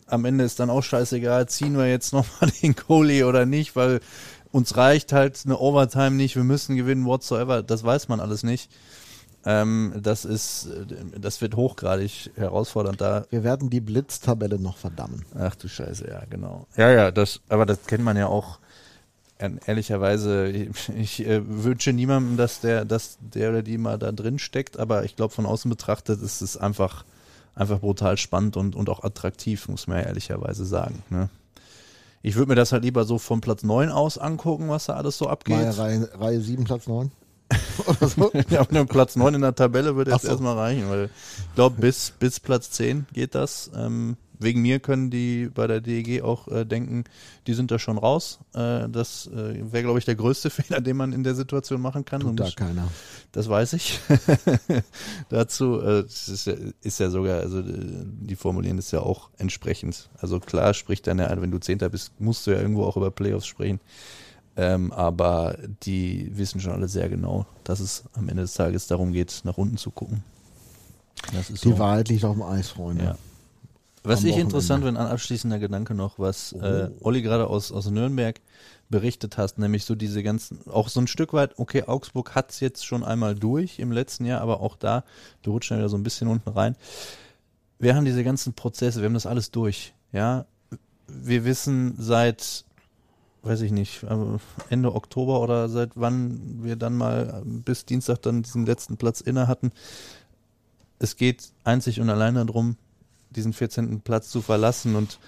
am Ende ist dann auch scheißegal, ziehen wir jetzt nochmal <laughs> den Goalie oder nicht, weil uns reicht halt eine Overtime nicht, wir müssen gewinnen, whatsoever, das weiß man alles nicht. Ähm, das ist, das wird hochgradig herausfordernd da. Wir werden die Blitztabelle noch verdammen. Ach du Scheiße, ja, genau. Ja, ja, das, aber das kennt man ja auch. Ehrlicherweise, ich, ich äh, wünsche niemandem, dass der, dass der oder die mal da drin steckt, aber ich glaube, von außen betrachtet ist es einfach, einfach brutal spannend und, und auch attraktiv, muss man ja ehrlicherweise sagen. Ne? Ich würde mir das halt lieber so von Platz 9 aus angucken, was da alles so abgeht. Mal Reihe, Reihe 7, Platz 9? Oder so. <laughs> ja, auf Platz 9 in der Tabelle würde jetzt so. erstmal reichen, weil ich glaube, bis, bis Platz 10 geht das. Ähm, wegen mir können die bei der DEG auch äh, denken, die sind da schon raus. Äh, das äh, wäre, glaube ich, der größte <laughs> Fehler, den man in der Situation machen kann. Tut Und da keiner. Das weiß ich. <laughs> Dazu äh, ist, ja, ist ja sogar, also äh, die formulieren das ja auch entsprechend. Also klar spricht dann ja, wenn du Zehnter bist, musst du ja irgendwo auch über Playoffs sprechen. Ähm, aber die wissen schon alle sehr genau, dass es am Ende des Tages darum geht, nach unten zu gucken. die so. Wahrheit liegt auf dem Eis, Freunde. Ja. Was ich interessant finde, ein abschließender Gedanke noch, was oh. äh, Olli gerade aus, aus Nürnberg berichtet hast, nämlich so diese ganzen, auch so ein Stück weit, okay, Augsburg hat es jetzt schon einmal durch im letzten Jahr, aber auch da, du rutschst ja wieder so ein bisschen unten rein. Wir haben diese ganzen Prozesse, wir haben das alles durch, ja. Wir wissen seit weiß ich nicht, Ende Oktober oder seit wann wir dann mal bis Dienstag dann diesen letzten Platz inne hatten. Es geht einzig und allein darum, diesen 14. Platz zu verlassen und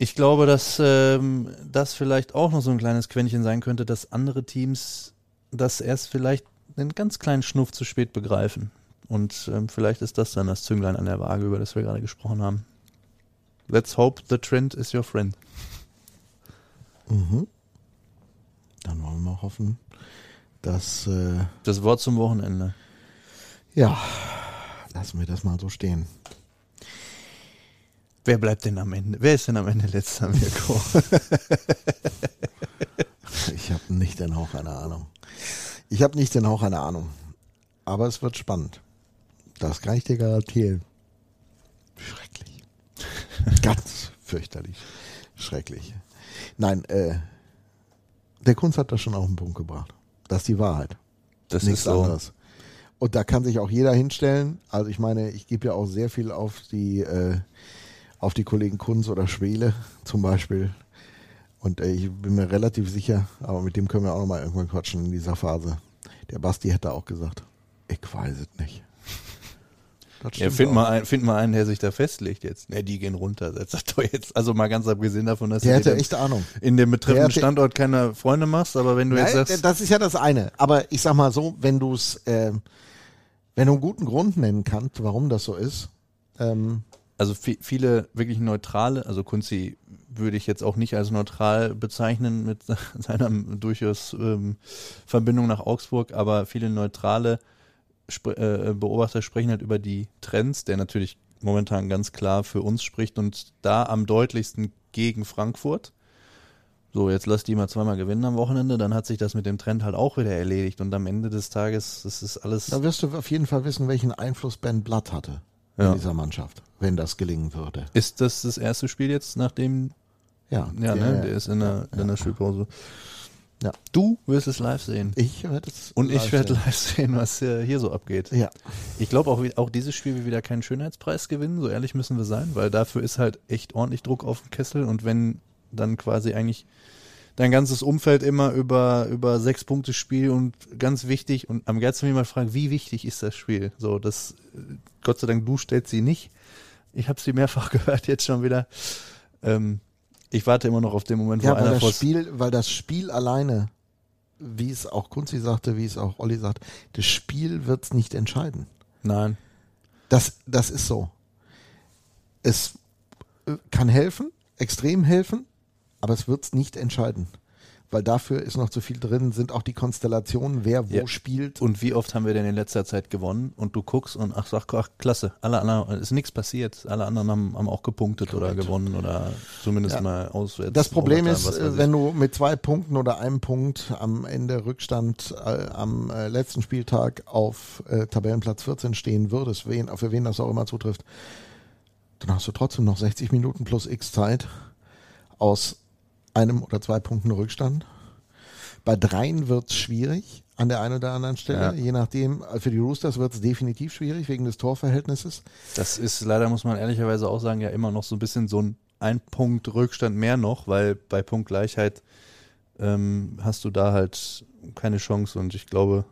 ich glaube, dass ähm, das vielleicht auch noch so ein kleines Quäntchen sein könnte, dass andere Teams das erst vielleicht einen ganz kleinen Schnuff zu spät begreifen. Und ähm, vielleicht ist das dann das Zünglein an der Waage, über das wir gerade gesprochen haben. Let's hope the trend is your friend. Mhm. Dann wollen wir mal hoffen, dass. Äh, das Wort zum Wochenende. Ja, lassen wir das mal so stehen. Wer bleibt denn am Ende? Wer ist denn am Ende letzter, Mirko? Ich habe nicht den Hauch einer Ahnung. Ich habe nicht den Hauch einer Ahnung. Aber es wird spannend. Das kann ich dir garantieren. Schrecklich. <laughs> Ganz fürchterlich. Schrecklich. Nein, äh, der Kunst hat das schon auf den Punkt gebracht. Das ist die Wahrheit. Das Nichts ist so. anderes. Und da kann sich auch jeder hinstellen. Also ich meine, ich gebe ja auch sehr viel auf die, äh, auf die Kollegen Kunz oder Schwele zum Beispiel. Und äh, ich bin mir relativ sicher, aber mit dem können wir auch nochmal irgendwann quatschen in dieser Phase. Der Basti hätte auch gesagt, ich weiß es nicht. Ja, find auch. mal, ein, find mal einen, der sich da festlegt jetzt. Ne, die gehen runter. Das ist doch jetzt, also mal ganz abgesehen davon, dass Der du hätte echt Ahnung. in dem betreffenden Standort keine Freunde machst, aber wenn du jetzt Nein, sagst, das ist ja das eine. Aber ich sag mal so, wenn du es, äh, wenn du einen guten Grund nennen kannst, warum das so ist, ähm, also vi- viele wirklich neutrale, also Kunzi würde ich jetzt auch nicht als neutral bezeichnen mit <laughs> seiner durchaus ähm, Verbindung nach Augsburg, aber viele neutrale Spr äh, Beobachter sprechen halt über die Trends, der natürlich momentan ganz klar für uns spricht und da am deutlichsten gegen Frankfurt. So, jetzt lass die mal zweimal gewinnen am Wochenende, dann hat sich das mit dem Trend halt auch wieder erledigt und am Ende des Tages, das ist alles. da wirst du auf jeden Fall wissen, welchen Einfluss Ben Blatt hatte Ja. in dieser Mannschaft, wenn das gelingen würde. Ist das das erste Spiel jetzt, nachdem Ja, Ja, ne, der ist in der, in der Spielpause. Ja. Du wirst es live sehen. Ich werde es. Und ich werde live sehen, was äh, hier so abgeht. Ja, Ich glaube auch, auch dieses Spiel wird wieder keinen Schönheitspreis gewinnen, so ehrlich müssen wir sein, weil dafür ist halt echt ordentlich Druck auf dem Kessel und wenn dann quasi eigentlich dein ganzes Umfeld immer über, über sechs Punkte Spiel und ganz wichtig und am geilsten, wenn ich mal fragen, wie wichtig ist das Spiel? So, das, äh, Gott sei Dank, du stellst sie nicht. Ich habe sie mehrfach <laughs> gehört jetzt schon wieder. Ähm, ich warte immer noch auf den Moment, wo ja weil, einer das Spiel, weil das Spiel alleine, wie es auch Kunzi sagte, wie es auch Olli sagt, das Spiel wird es nicht entscheiden. Nein. Das, das ist so. Es äh, kann helfen, extrem helfen, aber es wird es nicht entscheiden. Weil dafür ist noch zu viel drin, sind auch die Konstellationen, wer wo Ja. spielt. Und wie oft haben wir denn in letzter Zeit gewonnen und du guckst und ach, sag, ach klasse, alle anderen, ist nichts passiert, alle anderen haben, haben auch gepunktet oder gewonnen oder zumindest Ja. mal auswärts. Das Problem ist, äh, wenn du mit zwei Punkten oder einem Punkt am Ende Rückstand äh, am äh, letzten Spieltag auf äh, Tabellenplatz 14 stehen würdest, wen, für wen das auch immer zutrifft, dann hast du trotzdem noch 60 Minuten plus X Zeit aus einem oder zwei Punkten Rückstand. Bei dreien wird's schwierig an der einen oder anderen Stelle. Ja. Je nachdem, äh, für die Roosters wird's definitiv schwierig wegen des Torverhältnisses. Das ist leider, muss man ehrlicherweise auch sagen, ja immer noch so ein bisschen so ein ein Punkt Rückstand mehr noch, weil bei Punktgleichheit ähm, hast du da halt keine Chance und ich glaube,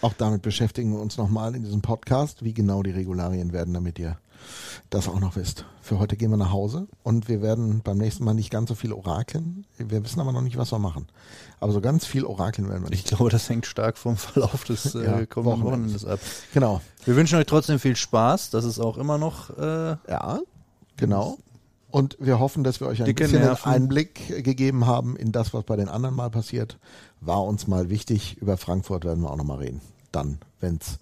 Auch damit beschäftigen wir uns nochmal in diesem Podcast, wie genau die Regularien werden, damit ihr das auch noch wisst. Für heute gehen wir nach Hause und wir werden beim nächsten Mal nicht ganz so viel orakeln. Wir wissen aber noch nicht, was wir machen. Aber so ganz viel orakeln werden wir ich nicht. glaube, das hängt stark vom Verlauf des <laughs> äh, Ja, kommenden Wochenendes. Ab. Genau. Wir wünschen euch trotzdem viel Spaß, das ist auch immer noch äh, Ja, genau. Und wir hoffen, dass wir euch ein bisschen einen Nerven. Einblick gegeben haben in das, was bei den anderen mal passiert. War uns mal wichtig. Über Frankfurt werden wir auch nochmal reden. Dann, wenn's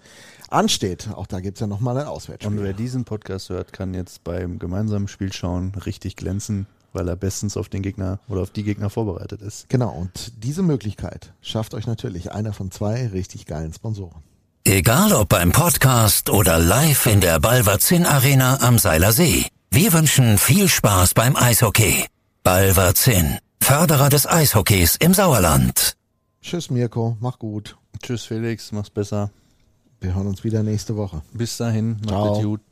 ansteht. Auch da gibt's ja nochmal ein Auswärtsspiel. Und wer diesen Podcast hört, kann jetzt beim gemeinsamen Spiel schauen richtig glänzen, weil er bestens auf den Gegner oder auf die Gegner vorbereitet ist. Genau, und diese Möglichkeit schafft euch natürlich einer von zwei richtig geilen Sponsoren. Egal ob beim Podcast oder live in der Balverzin Arena am Seiler See. Wir wünschen viel Spaß beim Eishockey. Balverzin, Förderer des Eishockeys im Sauerland. Tschüss Mirko, mach gut. Tschüss Felix, mach's besser. Wir hören uns wieder nächste Woche. Bis dahin, macht es gut.